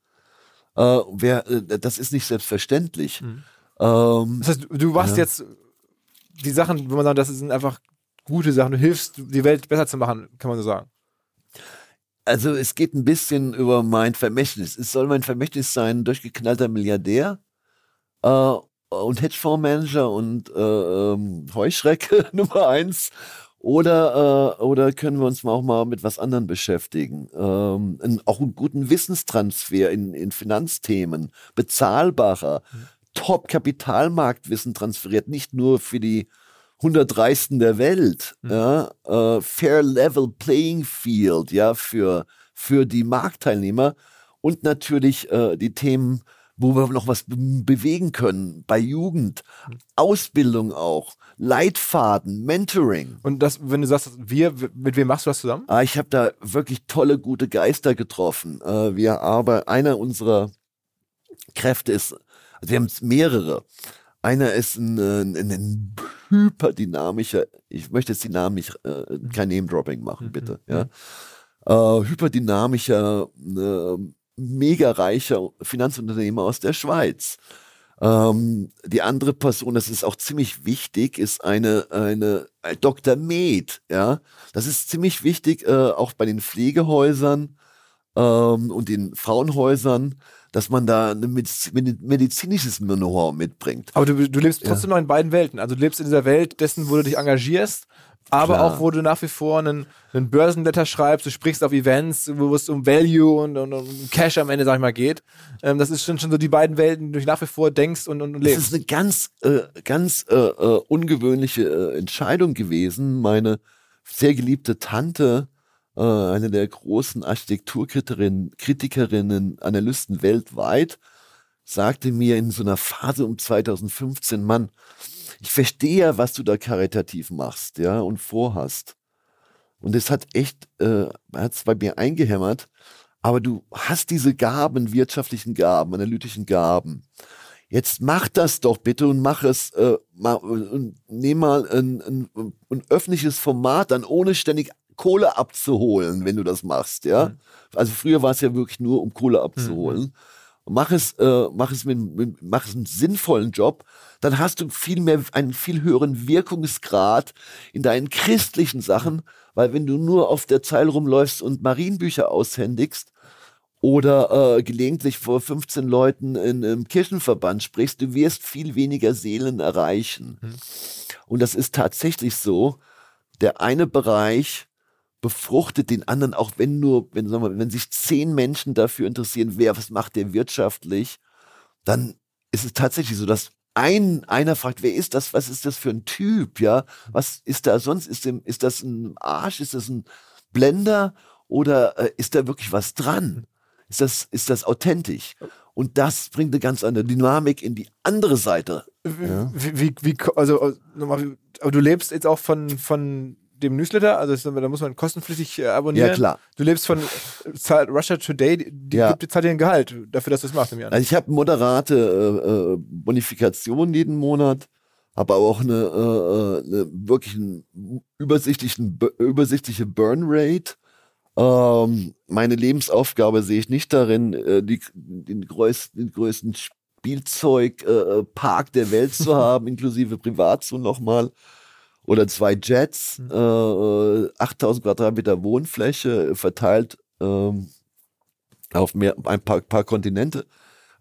Äh, wer, äh, das ist nicht selbstverständlich. Mhm. Ähm, Das heißt, du machst Ja. jetzt die Sachen, wo man sagt, das sind einfach gute Sachen. Du hilfst, die Welt besser zu machen, kann man so sagen. also es geht ein bisschen über mein Vermächtnis. Es soll mein Vermächtnis sein, durchgeknallter Milliardär äh, und Hedgefondsmanager und äh, ähm, Heuschrecke Nummer eins. Oder, äh, oder können wir uns mal auch mal mit was anderem beschäftigen? Ähm, ein, auch einen guten Wissenstransfer in, in Finanzthemen, bezahlbarer, Top-Kapitalmarktwissen transferiert, nicht nur für die 100 Reichsten der Welt, ja, äh, Fair Level Playing Field, ja, für, für die Marktteilnehmer. Und natürlich äh, die Themen, wo wir noch was be bewegen können, bei Jugend, Ausbildung auch, Leitfaden, Mentoring. Und das, wenn du sagst, wir, mit wem machst du das zusammen? Ah, ich habe da wirklich tolle, gute Geister getroffen. Äh, wir aber einer unserer Kräfte ist, also wir haben mehrere. Einer ist ein, äh, ein, ein hyperdynamischer, ich möchte jetzt die Namen nicht, äh, kein Name-Dropping machen, bitte. Ja. Äh, hyperdynamischer, äh, mega reicher Finanzunternehmer aus der Schweiz. Ähm, die andere Person, das ist auch ziemlich wichtig, ist eine, eine, ein Dr. Med, ja. Das ist ziemlich wichtig, äh, auch bei den Pflegehäusern ähm, und den Frauenhäusern, dass man da ein medizinisches Know-how mitbringt. Aber du, du lebst trotzdem ja. noch in beiden Welten. Also du lebst in dieser Welt dessen, wo du dich engagierst aber Klar. auch, wo du nach wie vor einen, einen Börsenletter schreibst, du sprichst auf Events, wo es um Value und, und, um Cash am Ende, sag ich mal, geht. Ähm, das ist schon, schon so die beiden Welten, die du nach wie vor denkst und, und, und lebst. Das ist eine ganz, äh, ganz äh, äh, ungewöhnliche äh, Entscheidung gewesen. Meine sehr geliebte Tante, äh, eine der großen Architekturkritikerinnen, Kritikerinnen, Analysten weltweit, sagte mir in so einer Phase um 2015, Mann, ich verstehe ja, was du da karitativ machst, ja, und vorhast. Und es hat echt, äh, hat es bei mir eingehämmert, aber du hast diese Gaben, wirtschaftlichen Gaben, analytischen Gaben. Jetzt mach das doch bitte und mach es, äh, mal, und nimm mal ein, ein, ein öffentliches Format an, ohne ständig Kohle abzuholen, wenn du das machst, ja. Mhm. Also früher war es ja wirklich nur, um Kohle abzuholen. Mhm mach es, äh, mach es mit, mit, mach es einen sinnvollen Job, dann hast du viel mehr, einen viel höheren Wirkungsgrad in deinen christlichen Sachen, weil wenn du nur auf der Zeile rumläufst und Marienbücher aushändigst oder äh, gelegentlich vor 15 Leuten in einem Kirchenverband sprichst, du wirst viel weniger Seelen erreichen. Mhm. Und das ist tatsächlich so. Der eine Bereich, befruchtet den anderen, auch wenn nur, wenn, sagen wir, wenn sich zehn Menschen dafür interessieren, wer, was macht der wirtschaftlich, dann ist es tatsächlich so, dass ein, einer fragt, wer ist das, was ist das für ein Typ, ja, was ist da sonst, ist, dem, ist das ein Arsch, ist das ein Blender oder äh, ist da wirklich was dran? Ist das, ist das authentisch? Und das bringt eine ganz andere Dynamik in die andere Seite. Ja. Wie, wie, wie, also, nochmal, aber du lebst jetzt auch von, von dem Newsletter, also da muss man kostenpflichtig äh, abonnieren. Ja, klar. Du lebst von äh, Russia Today, die ja. gibt, zahlt dir ein Gehalt dafür, dass du es machst. Also ich habe moderate äh, äh, Bonifikation jeden Monat, habe aber auch eine, äh, eine wirklich übersichtlichen, übersichtliche Burn Rate. Ähm, meine Lebensaufgabe sehe ich nicht darin, äh, die, den, größten, den größten Spielzeugpark äh, der Welt zu haben, inklusive Privatzone nochmal oder zwei Jets, mhm. äh, 8000 Quadratmeter Wohnfläche verteilt ähm, auf mehr, ein paar, paar Kontinente.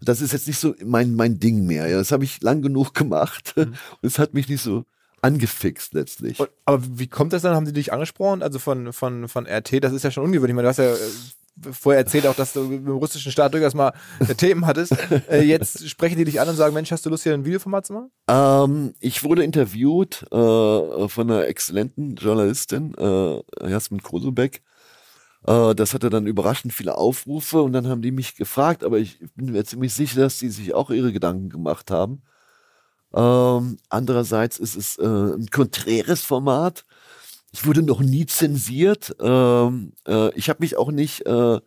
Das ist jetzt nicht so mein, mein Ding mehr. Ja. Das habe ich lang genug gemacht mhm. und es hat mich nicht so angefixt letztlich. Und, aber wie kommt das dann? Haben sie dich angesprochen? Also von, von, von RT, das ist ja schon ungewöhnlich. Ich meine, du hast ja äh, vorher erzählt auch, dass du mit dem russischen Staat durchaus mal Themen hattest. Äh, jetzt sprechen die dich an und sagen, Mensch, hast du Lust, hier ein Videoformat zu machen? Ähm, ich wurde interviewt äh, von einer exzellenten Journalistin, äh, Jasmin Kosobeck. Äh, das hatte dann überraschend viele Aufrufe und dann haben die mich gefragt, aber ich bin mir ziemlich sicher, dass sie sich auch ihre Gedanken gemacht haben. Ähm, andererseits ist es äh, ein konträres Format ich wurde noch nie zensiert. Ähm, äh, ich habe mich auch nicht, äh,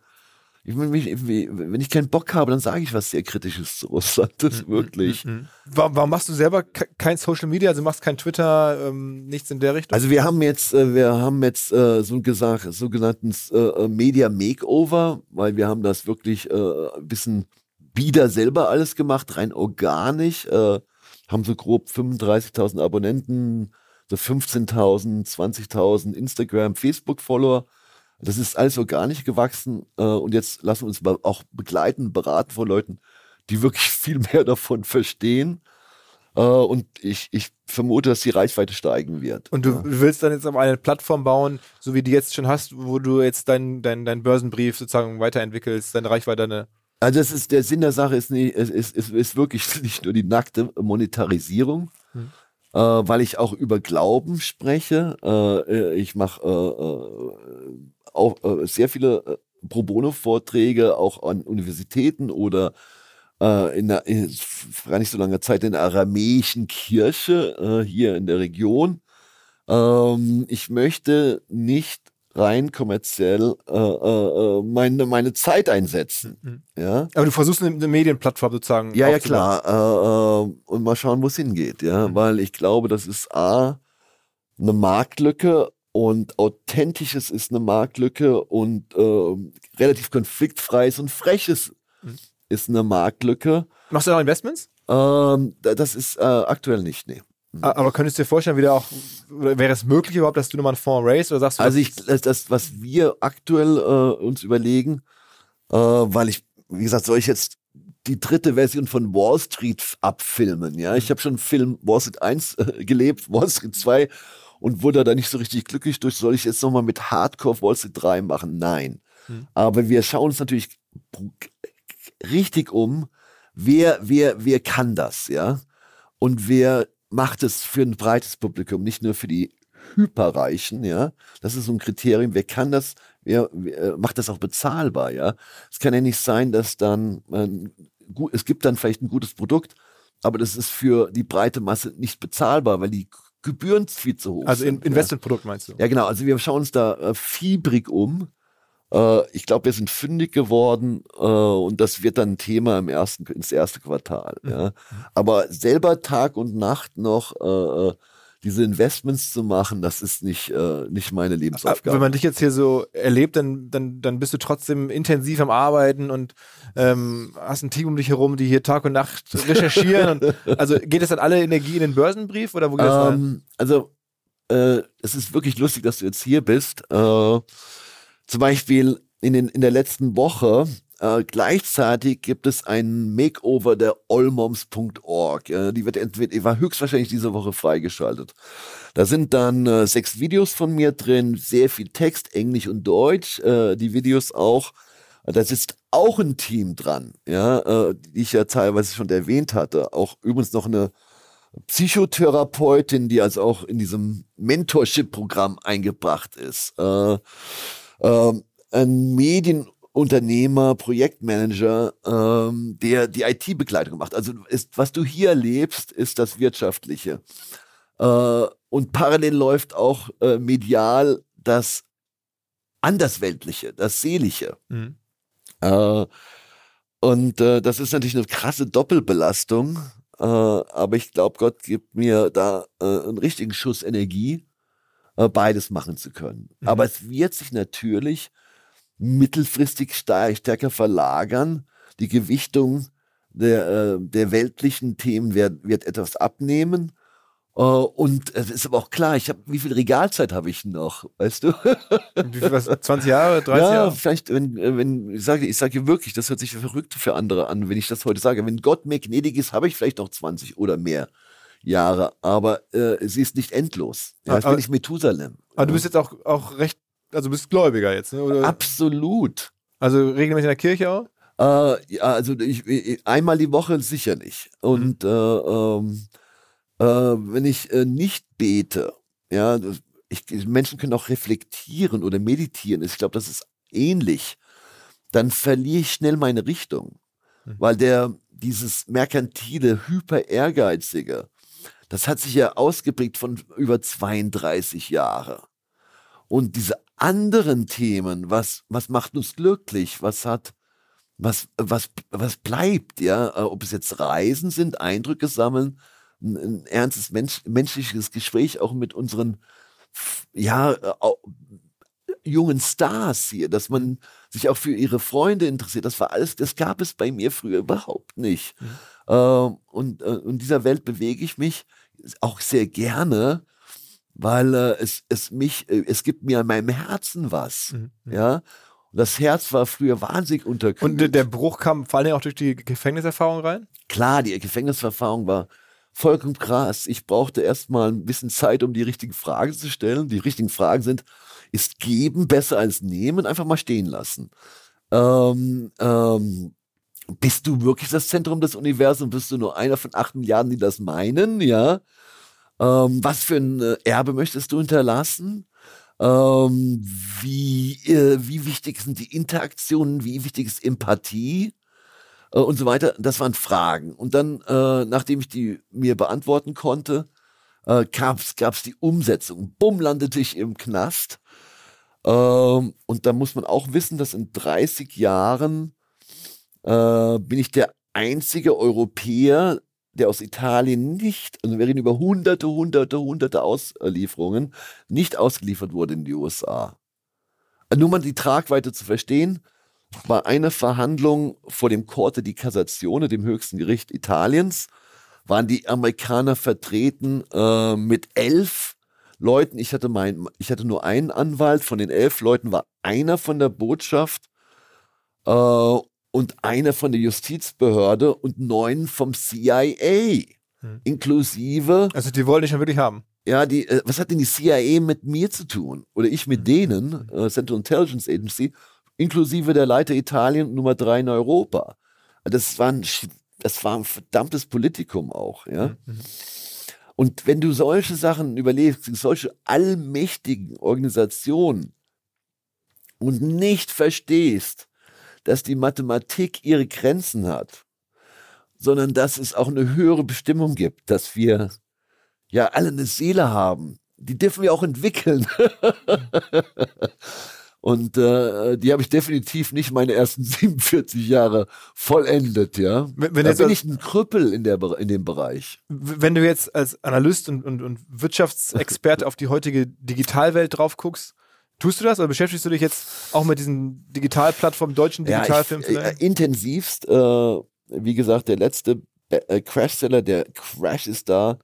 ich, wenn ich keinen Bock habe, dann sage ich was sehr Kritisches zu Russland. Das mhm, wirklich. Mhm, mhm. Warum machst du selber kein Social Media? Also machst kein Twitter, ähm, nichts in der Richtung? Also wir haben jetzt, äh, wir haben jetzt äh, so gesagt, sogenannten äh, äh, Media Makeover, weil wir haben das wirklich äh, ein bisschen bieder selber alles gemacht, rein organisch. Haben so grob 35.000 Abonnenten, so 15.000, 20.000 Instagram, Facebook-Follower. Das ist alles organisch gewachsen äh, und jetzt lassen wir uns auch begleiten, beraten von Leuten, die wirklich viel mehr davon verstehen. Äh, und ich, ich vermute, dass die Reichweite steigen wird. Und du ja. willst dann jetzt aber eine Plattform bauen, so wie die jetzt schon hast, wo du jetzt deinen dein, dein Börsenbrief sozusagen weiterentwickelst, deine Reichweite, deine also das ist der Sinn der Sache ist nicht, ist, ist, ist wirklich nicht nur die nackte Monetarisierung, hm äh, weil ich auch über Glauben spreche. Äh, ich mache äh, äh, auch äh, sehr viele äh, Pro Bono-Vorträge auch an Universitäten oder äh, in, der, in gar nicht so langer Zeit in der aramäischen Kirche äh, hier in der Region. Ähm, ich möchte nicht rein kommerziell äh, äh, äh, meine, meine Zeit einsetzen. Mhm. Ja? Aber du versuchst eine, eine Medienplattform sozusagen. Ja, ja, klar. Äh, äh, und mal schauen, wo es hingeht. Ja? Mhm. Weil ich glaube, das ist A, eine Marktlücke und authentisches ist eine Marktlücke und äh, relativ konfliktfreies und freches mhm. ist eine Marktlücke. Machst du auch Investments? Ähm, da- das ist aktuell nicht, nee. Aber könntest du dir vorstellen, wieder auch, wäre es möglich überhaupt, dass du nochmal einen Fonds raise oder sagst du, Also ich, das, was wir aktuell äh, uns überlegen, äh, weil ich, wie gesagt, soll ich jetzt die dritte Version von Wall Street abfilmen, ja? Ich habe schon Film Wall Street 1 äh, gelebt, Wall Street 2 und wurde da nicht so richtig glücklich durch. Soll ich jetzt nochmal mit Hardcore Wall Street 3 machen? Nein. Hm. Aber wir schauen uns natürlich richtig um, wer, wer, wer kann das, ja? Und wer macht es für ein breites Publikum, nicht nur für die Hyperreichen, ja? Das ist so ein Kriterium, wer kann das, wer, wer äh, macht das auch bezahlbar, ja? Es kann ja nicht sein, dass dann, ähm, gut, es gibt dann vielleicht ein gutes Produkt, aber das ist für die breite Masse nicht bezahlbar, weil die Gebühren viel zu hoch also sind. in, Investmentprodukt meinst du? Ja, genau. Also wir schauen uns da äh, fiebrig um. Äh, ich glaube, wir sind fündig geworden äh, und das wird dann ein Thema im ersten, ins erste Quartal. Ja. Aber selber Tag und Nacht noch äh, diese Investments zu machen, das ist nicht, äh, nicht meine Lebensaufgabe. Wenn man dich jetzt hier so erlebt, dann, dann, dann bist du trotzdem intensiv am Arbeiten und ähm, hast ein Team um dich herum, die hier Tag und Nacht recherchieren. und, also geht das dann alle Energie in den Börsenbrief oder wo geht das rein? Ähm, also, äh, es ist wirklich lustig, dass du jetzt hier bist. Äh, zum Beispiel in, den, in der letzten Woche, äh, gleichzeitig gibt es ein Makeover der allmoms.org. Äh, die wird entweder, war höchstwahrscheinlich diese Woche freigeschaltet. Da sind dann äh, sechs Videos von mir drin, sehr viel Text, Englisch und Deutsch, äh, die Videos auch. Da sitzt auch ein Team dran, ja, äh, die ich ja teilweise schon erwähnt hatte. Auch übrigens noch eine Psychotherapeutin, die also auch in diesem Mentorship-Programm eingebracht ist. Äh, ähm, ein Medienunternehmer, Projektmanager, ähm, der die IT-Begleitung macht. Also ist, was du hier erlebst, ist das Wirtschaftliche. Äh, und parallel läuft auch äh, medial das Andersweltliche, das Seelische. Mhm. Äh, und äh, das ist natürlich eine krasse Doppelbelastung. Äh, aber ich glaube, Gott gibt mir da äh, einen richtigen Schuss Energie, beides machen zu können. Mhm. Aber es wird sich natürlich mittelfristig stärker verlagern. Die Gewichtung der, äh, der weltlichen Themen wird, wird etwas abnehmen. Äh, und es ist aber auch klar, ich habe, wie viel Regalzeit habe ich noch, weißt du? Wie viel, was, 20 Jahre, 30 ja, Jahre? vielleicht, wenn, äh, wenn ich sage, ich sage wirklich, das hört sich verrückt für andere an, wenn ich das heute sage. Wenn Gott mir gnädig ist, habe ich vielleicht noch 20 oder mehr Jahre, aber äh, sie ist nicht endlos. Ja, Ah, aber- bin ich Methusalem. Aber du bist jetzt auch, auch recht, also bist Gläubiger jetzt, ne? Oder, Absolut. also regelmäßig in der Kirche auch? Äh, ja, also ich, ich, einmal die Woche sicherlich. Und äh, ähm, äh, wenn ich äh, nicht bete, ja, ich, Menschen können auch reflektieren oder meditieren. Ich glaube, das ist ähnlich. Dann verliere ich schnell meine Richtung, Mhm. weil der dieses merkantile, hyper ehrgeizige, das hat sich ja ausgeprägt von über 32 Jahre. Und diese anderen Themen, was was macht uns glücklich, was hat was, was, was bleibt, ja, Äh, ob es jetzt Reisen sind, Eindrücke sammeln, ein, ein ernstes Mensch, menschliches Gespräch auch mit unseren, ja, äh, au- jungen Stars hier, dass man sich auch für ihre Freunde interessiert, das war alles, das gab es bei mir früher überhaupt nicht. Ähm, und äh, in dieser Welt bewege ich mich auch sehr gerne, weil äh, es, es mich, äh, es gibt mir an meinem Herzen was, Mhm. ja. Und das Herz war früher wahnsinnig unterkühlt. Und der- der Bruch kam vor allem auch durch die Gefängniserfahrung rein? Klar, die Gefängniserfahrung war vollkommen krass. Ich brauchte erstmal ein bisschen Zeit, um die richtigen Fragen zu stellen. Die richtigen Fragen sind, ist geben besser als nehmen? Einfach mal stehen lassen. Ähm, ähm, bist du wirklich das Zentrum des Universums? Bist du nur einer von acht Milliarden, die das meinen? Ja. Ähm, was für ein äh, Erbe möchtest du hinterlassen? Ähm, wie, äh, wie wichtig sind die Interaktionen? Wie wichtig ist Empathie? äh, und so weiter. Das waren Fragen. Und dann, äh, nachdem ich die mir beantworten konnte, äh, gab's gab's die Umsetzung. Bumm, landete ich im Knast. Ähm, und da muss man auch wissen, dass in 30 Jahren äh, bin ich der einzige Europäer, der aus Italien nicht, also wir reden über hunderte, hunderte, hunderte Auslieferungen, nicht ausgeliefert wurde in die USA. Nur mal die Tragweite zu verstehen, bei einer Verhandlung vor dem Corte di Cassazione, dem höchsten Gericht Italiens, waren die Amerikaner vertreten äh, mit elf Leuten. Ich hatte mein, ich hatte nur einen Anwalt. Von den elf Leuten war einer von der Botschaft äh, und einer von der Justizbehörde und neun vom CIA, hm. inklusive. Also die wollen dich schon wirklich haben. Ja, die, äh, was hat denn die CIA mit mir zu tun? Oder ich mit hm. denen, äh, Central Intelligence Agency, inklusive der Leiter Italien Nummer drei in Europa. Das war ein, das war ein verdammtes Politikum auch, ja. Mhm. Und wenn du solche Sachen überlegst, solche allmächtigen Organisationen und nicht verstehst, dass die Mathematik ihre Grenzen hat, sondern dass es auch eine höhere Bestimmung gibt, dass wir ja alle eine Seele haben, die dürfen wir auch entwickeln. Und äh, die habe ich definitiv nicht meine ersten 47 Jahre vollendet, ja. Wenn, wenn da bin ich ein Krüppel in, der, in dem Bereich. Wenn du jetzt als Analyst und, und, und Wirtschaftsexperte auf die heutige Digitalwelt drauf guckst, tust du das oder beschäftigst du dich jetzt auch mit diesen Digitalplattformen, deutschen Digitalfilmen? Ja, ich, äh, intensivst, äh, wie gesagt, der letzte äh, Crash-Seller, der Crash ist da,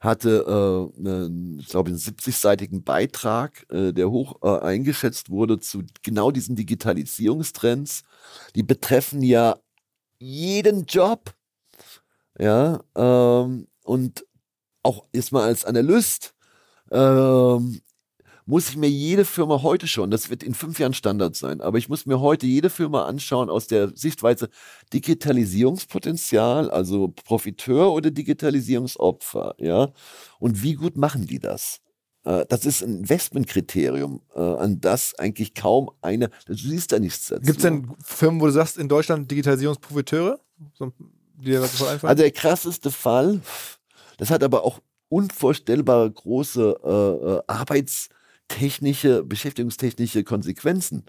hatte, äh, einen, ich glaube, einen 70-seitigen Beitrag, äh, der hoch äh, eingeschätzt wurde zu genau diesen Digitalisierungstrends. Die betreffen ja jeden Job. Ja, ähm, und auch jetzt mal als Analyst, ähm, muss ich mir jede Firma heute schon, das wird in fünf Jahren Standard sein, aber ich muss mir heute jede Firma anschauen aus der Sichtweise Digitalisierungspotenzial, also Profiteur oder Digitalisierungsopfer, ja. Und wie gut machen die das? Äh, das ist ein Investmentkriterium, äh, an das eigentlich kaum eine, du siehst da nichts dazu. Gibt es denn Firmen, wo du sagst, in Deutschland Digitalisierungsprofiteure? So, also der krasseste Fall, das hat aber auch unvorstellbare große äh, äh Arbeits- technische, beschäftigungstechnische Konsequenzen.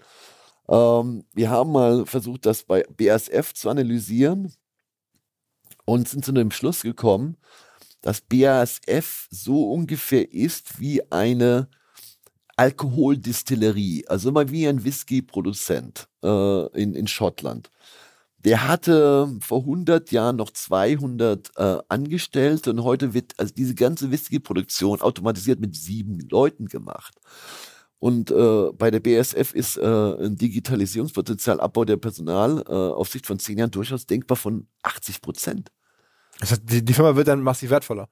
Ähm, wir haben mal versucht, das bei BASF zu analysieren und sind zu dem Schluss gekommen, dass BASF so ungefähr ist wie eine Alkoholdistillerie, also immer wie ein Whisky-Produzent äh, in, in Schottland. Der hatte vor 100 Jahren noch 200 äh, Angestellte und heute wird also diese ganze Whisky-Produktion automatisiert mit sieben Leuten gemacht. Und äh, bei der BSF ist äh, ein Digitalisierungspotenzialabbau der Personalaufsicht äh, von zehn Jahren durchaus denkbar von 80 Prozent. Das heißt, die, die, Firma wird dann massiv wertvoller.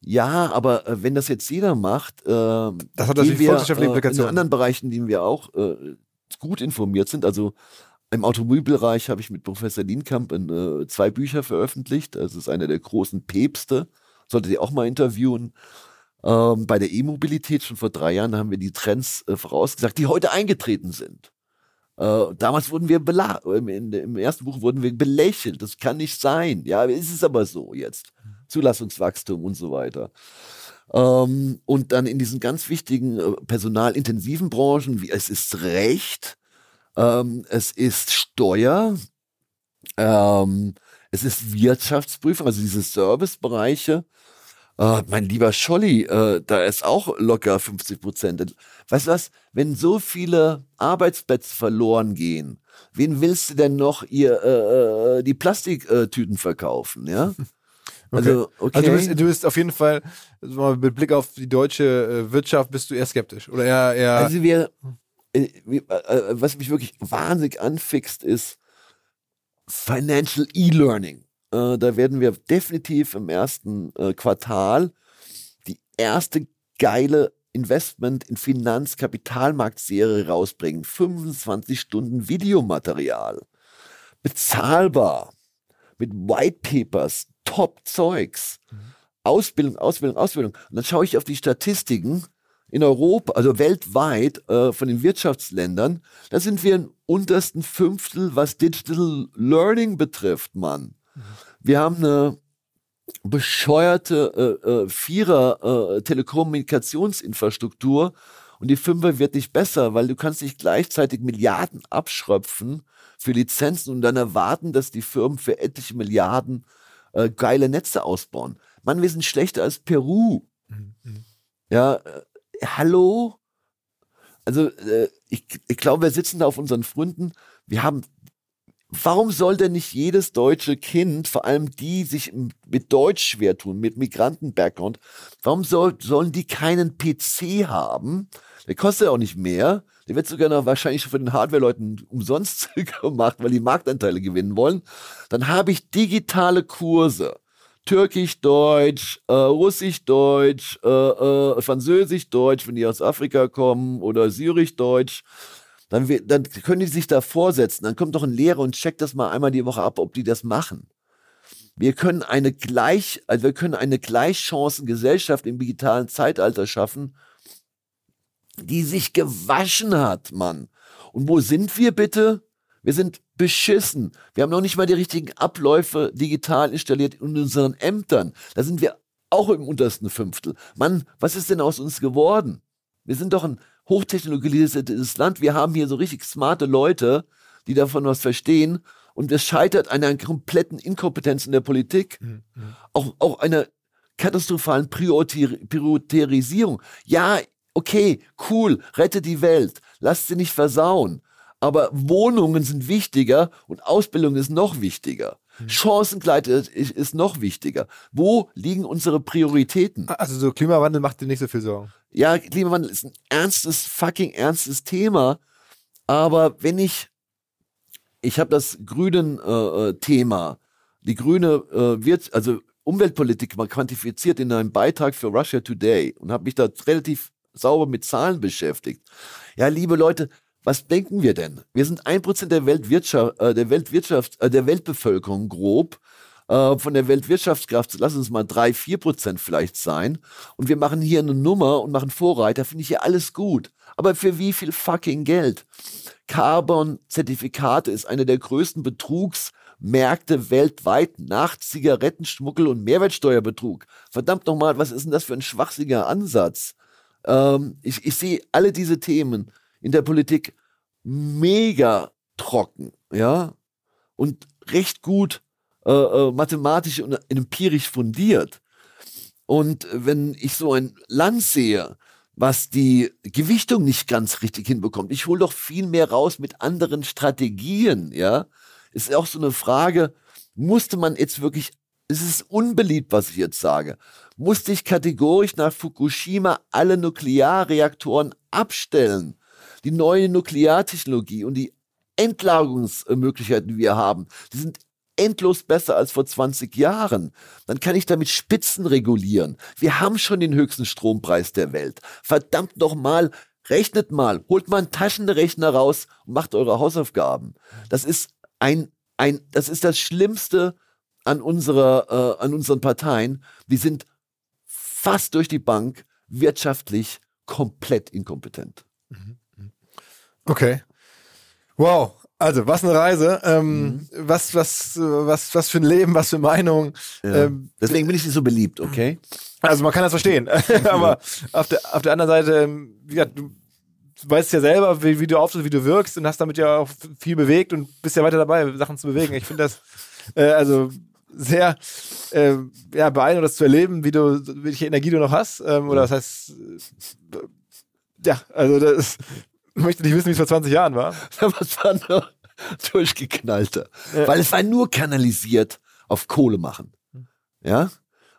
Ja, aber äh, wenn das jetzt jeder macht, äh, das hat natürlich volkswirtschaftliche Implikationen. In anderen Bereichen, in denen wir auch äh, gut informiert sind, also im Automobilbereich habe ich mit Professor Lienkamp in, äh, zwei Bücher veröffentlicht. Das ist einer der großen Päpste. Solltet ihr auch mal interviewen. Ähm, bei der E-Mobilität schon vor drei Jahren haben wir die Trends äh, vorausgesagt, die heute eingetreten sind. Äh, damals wurden wir im, im, ersten Buch wurden wir belächelt. Das kann nicht sein. Ja, ist es aber so jetzt. Zulassungswachstum und so weiter. Ähm, und dann in diesen ganz wichtigen äh, personalintensiven Branchen, wie es ist Recht, ähm, es ist Steuer, ähm, es ist Wirtschaftsprüfung, also diese Servicebereiche. Äh, mein lieber Scholli, äh, da ist auch locker 50 Prozent. Weißt du was? Wenn so viele Arbeitsplätze verloren gehen, wen willst du denn noch ihr äh, äh die Plastiktüten verkaufen? Ja. Okay. Also, okay. also du, bist, du bist auf jeden Fall, also mit Blick auf die deutsche äh, Wirtschaft, bist du eher skeptisch. Oder eher, eher also wir, was mich wirklich wahnsinnig anfixt, ist Financial E-Learning. da werden wir definitiv im ersten Quartal die erste geile Investment in Finanzkapitalmarktserie rausbringen. 25 Stunden Videomaterial. Bezahlbar. Mit White Papers. Top Zeugs. Mhm. Ausbildung, Ausbildung, Ausbildung. Und dann schaue ich auf die Statistiken in Europa, also weltweit äh, von den Wirtschaftsländern, da sind wir im untersten Fünftel, was Digital Learning betrifft, Mann. Mhm. Wir haben eine bescheuerte äh, äh, Vierer äh, Telekommunikationsinfrastruktur und die Fünfer wird nicht besser, weil du kannst nicht gleichzeitig Milliarden abschröpfen für Lizenzen und dann erwarten, dass die Firmen für etliche Milliarden äh, geile Netze ausbauen. Mann, wir sind schlechter als Peru. Mhm. Ja, äh, hallo? Also äh, ich, ich glaube, wir sitzen da auf unseren Fründen. wir haben Warum soll denn nicht jedes deutsche Kind, vor allem die sich mit Deutsch schwer tun, mit Migranten-Background, warum soll, sollen die keinen PC haben? Der kostet ja auch nicht mehr. Der wird sogar noch wahrscheinlich von den Hardware-Leuten umsonst gemacht, weil die Marktanteile gewinnen wollen. Dann habe ich digitale Kurse. Türkisch-Deutsch, äh, Russisch-Deutsch, äh, äh, Französisch-Deutsch, wenn die aus Afrika kommen, oder Syrisch-Deutsch. Dann, dann können die sich da vorsetzen. Dann kommt doch ein Lehrer und checkt das mal einmal die Woche ab, ob die das machen. Wir können eine gleich, also wir können eine Gleichchancengesellschaft im digitalen Zeitalter schaffen, die sich gewaschen hat, Mann. Und wo sind wir bitte? Wir sind beschissen. Wir haben noch nicht mal die richtigen Abläufe digital installiert in unseren Ämtern. Da sind wir auch im untersten Fünftel. Mann, was ist denn aus uns geworden? Wir sind doch ein hochtechnologisiertes Land. Wir haben hier so richtig smarte Leute, die davon was verstehen. Und es scheitert an einer kompletten Inkompetenz in der Politik. Mhm. Auch, auch einer katastrophalen Priorisierung. Ja, okay, cool, rette die Welt, lasst sie nicht versauen. Aber Wohnungen sind wichtiger und Ausbildung ist noch wichtiger. Mhm. Chancengleiche ist noch wichtiger. Wo liegen unsere Prioritäten? Also so Klimawandel macht dir nicht so viel Sorgen. Ja, Klimawandel ist ein ernstes, fucking ernstes Thema. Aber wenn ich, ich habe das grünen äh, äh, Thema, die grüne äh, wird, also Umweltpolitik mal quantifiziert in einem Beitrag für Russia Today und habe mich da relativ sauber mit Zahlen beschäftigt. Ja, liebe Leute, was denken wir denn? Wir sind ein Prozent der Weltwirtschaft, äh, der Weltwirtschaft, äh, der Weltbevölkerung grob. Äh, von der Weltwirtschaftskraft, lass uns mal drei, vier Prozent vielleicht sein. Und wir machen hier eine Nummer und machen Vorreiter, finde ich ja alles gut. Aber für wie viel fucking Geld? Carbon-Zertifikate ist eine der größten Betrugsmärkte weltweit nach Zigarettenschmuggel und Mehrwertsteuerbetrug. Verdammt nochmal, was ist denn das für ein schwachsinniger Ansatz? Ähm, ich, ich sehe alle diese Themen in der Politik mega trocken, ja, und recht gut äh, äh, mathematisch und empirisch fundiert. Und wenn ich so ein Land sehe, was die Gewichtung nicht ganz richtig hinbekommt, ich hole doch viel mehr raus mit anderen Strategien, ja, ist auch so eine Frage, musste man jetzt wirklich es ist unbeliebt, was ich jetzt sage, musste ich kategorisch nach Fukushima alle Nuklearreaktoren abstellen. Die neue Nukleartechnologie und die Endlagerungsmöglichkeiten, die wir haben, die sind endlos besser als vor 20 Jahren. Dann kann ich damit Spitzen regulieren. Wir haben schon den höchsten Strompreis der Welt. Verdammt nochmal, rechnet mal, holt mal einen Taschenrechner raus und macht eure Hausaufgaben. Das ist ein, ein, das ist das Schlimmste, an, unserer, äh, an unseren Parteien, die sind fast durch die Bank wirtschaftlich komplett inkompetent. Mhm. Okay. Wow. Also, was eine Reise. Ähm, mhm. was, was, was, was für ein Leben, was für Meinung. Ja. Ähm, Deswegen bin ich nicht so beliebt, okay? Also, man kann das verstehen. Aber auf der, auf der anderen Seite, ähm, ja, du weißt ja selber, wie, wie du auftrittst, wie du wirkst und hast damit ja auch viel bewegt und bist ja weiter dabei, Sachen zu bewegen. Ich finde das, äh, also sehr äh, ja, beeindruckend, das zu erleben, wie du, welche Energie du noch hast. Ähm, oder das heißt, äh, ja, also das möchte nicht wissen, wie es vor 20 Jahren war. Was war nur durchgeknallter. Ja. Weil es war nur kanalisiert auf Kohle machen. Ja?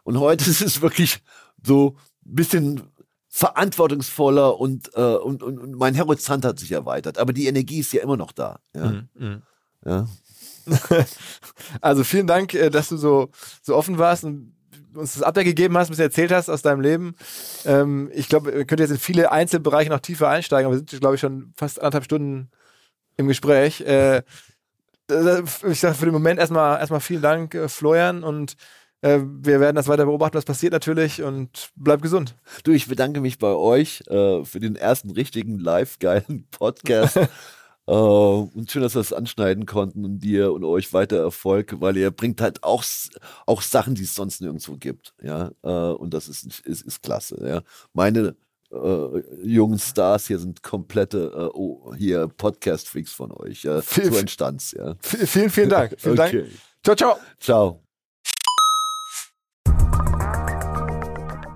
Und heute ist es wirklich so ein bisschen verantwortungsvoller und, äh, und, und, und, mein Horizont hat sich erweitert. Aber die Energie ist ja immer noch da. Ja. Mhm. mhm. ja. also vielen Dank, äh, dass du so, so offen warst und uns das Update gegeben hast, was du erzählt hast aus deinem Leben. Ähm, ich glaube, wir können jetzt in viele Einzelbereiche noch tiefer einsteigen, aber wir sind, glaube ich, schon fast anderthalb Stunden im Gespräch. Äh, ich sage für den Moment erstmal, erstmal vielen Dank, äh, Florian, und äh, wir werden das weiter beobachten, was passiert natürlich und bleib gesund. Du, ich bedanke mich bei euch äh, für den ersten richtigen live geilen Podcast. Uh, und schön, dass wir das anschneiden konnten und dir und euch weiter Erfolg, weil ihr bringt halt auch, auch Sachen, die es sonst nirgendwo gibt. Ja, uh, und das ist, ist, ist klasse. Ja, meine uh, jungen Stars hier sind komplette oh, hier Podcast-Freaks von euch. Ja, viel, zu Entstands. Ja. Vielen, vielen Dank. Vielen okay. Dank. Ciao, ciao. Ciao.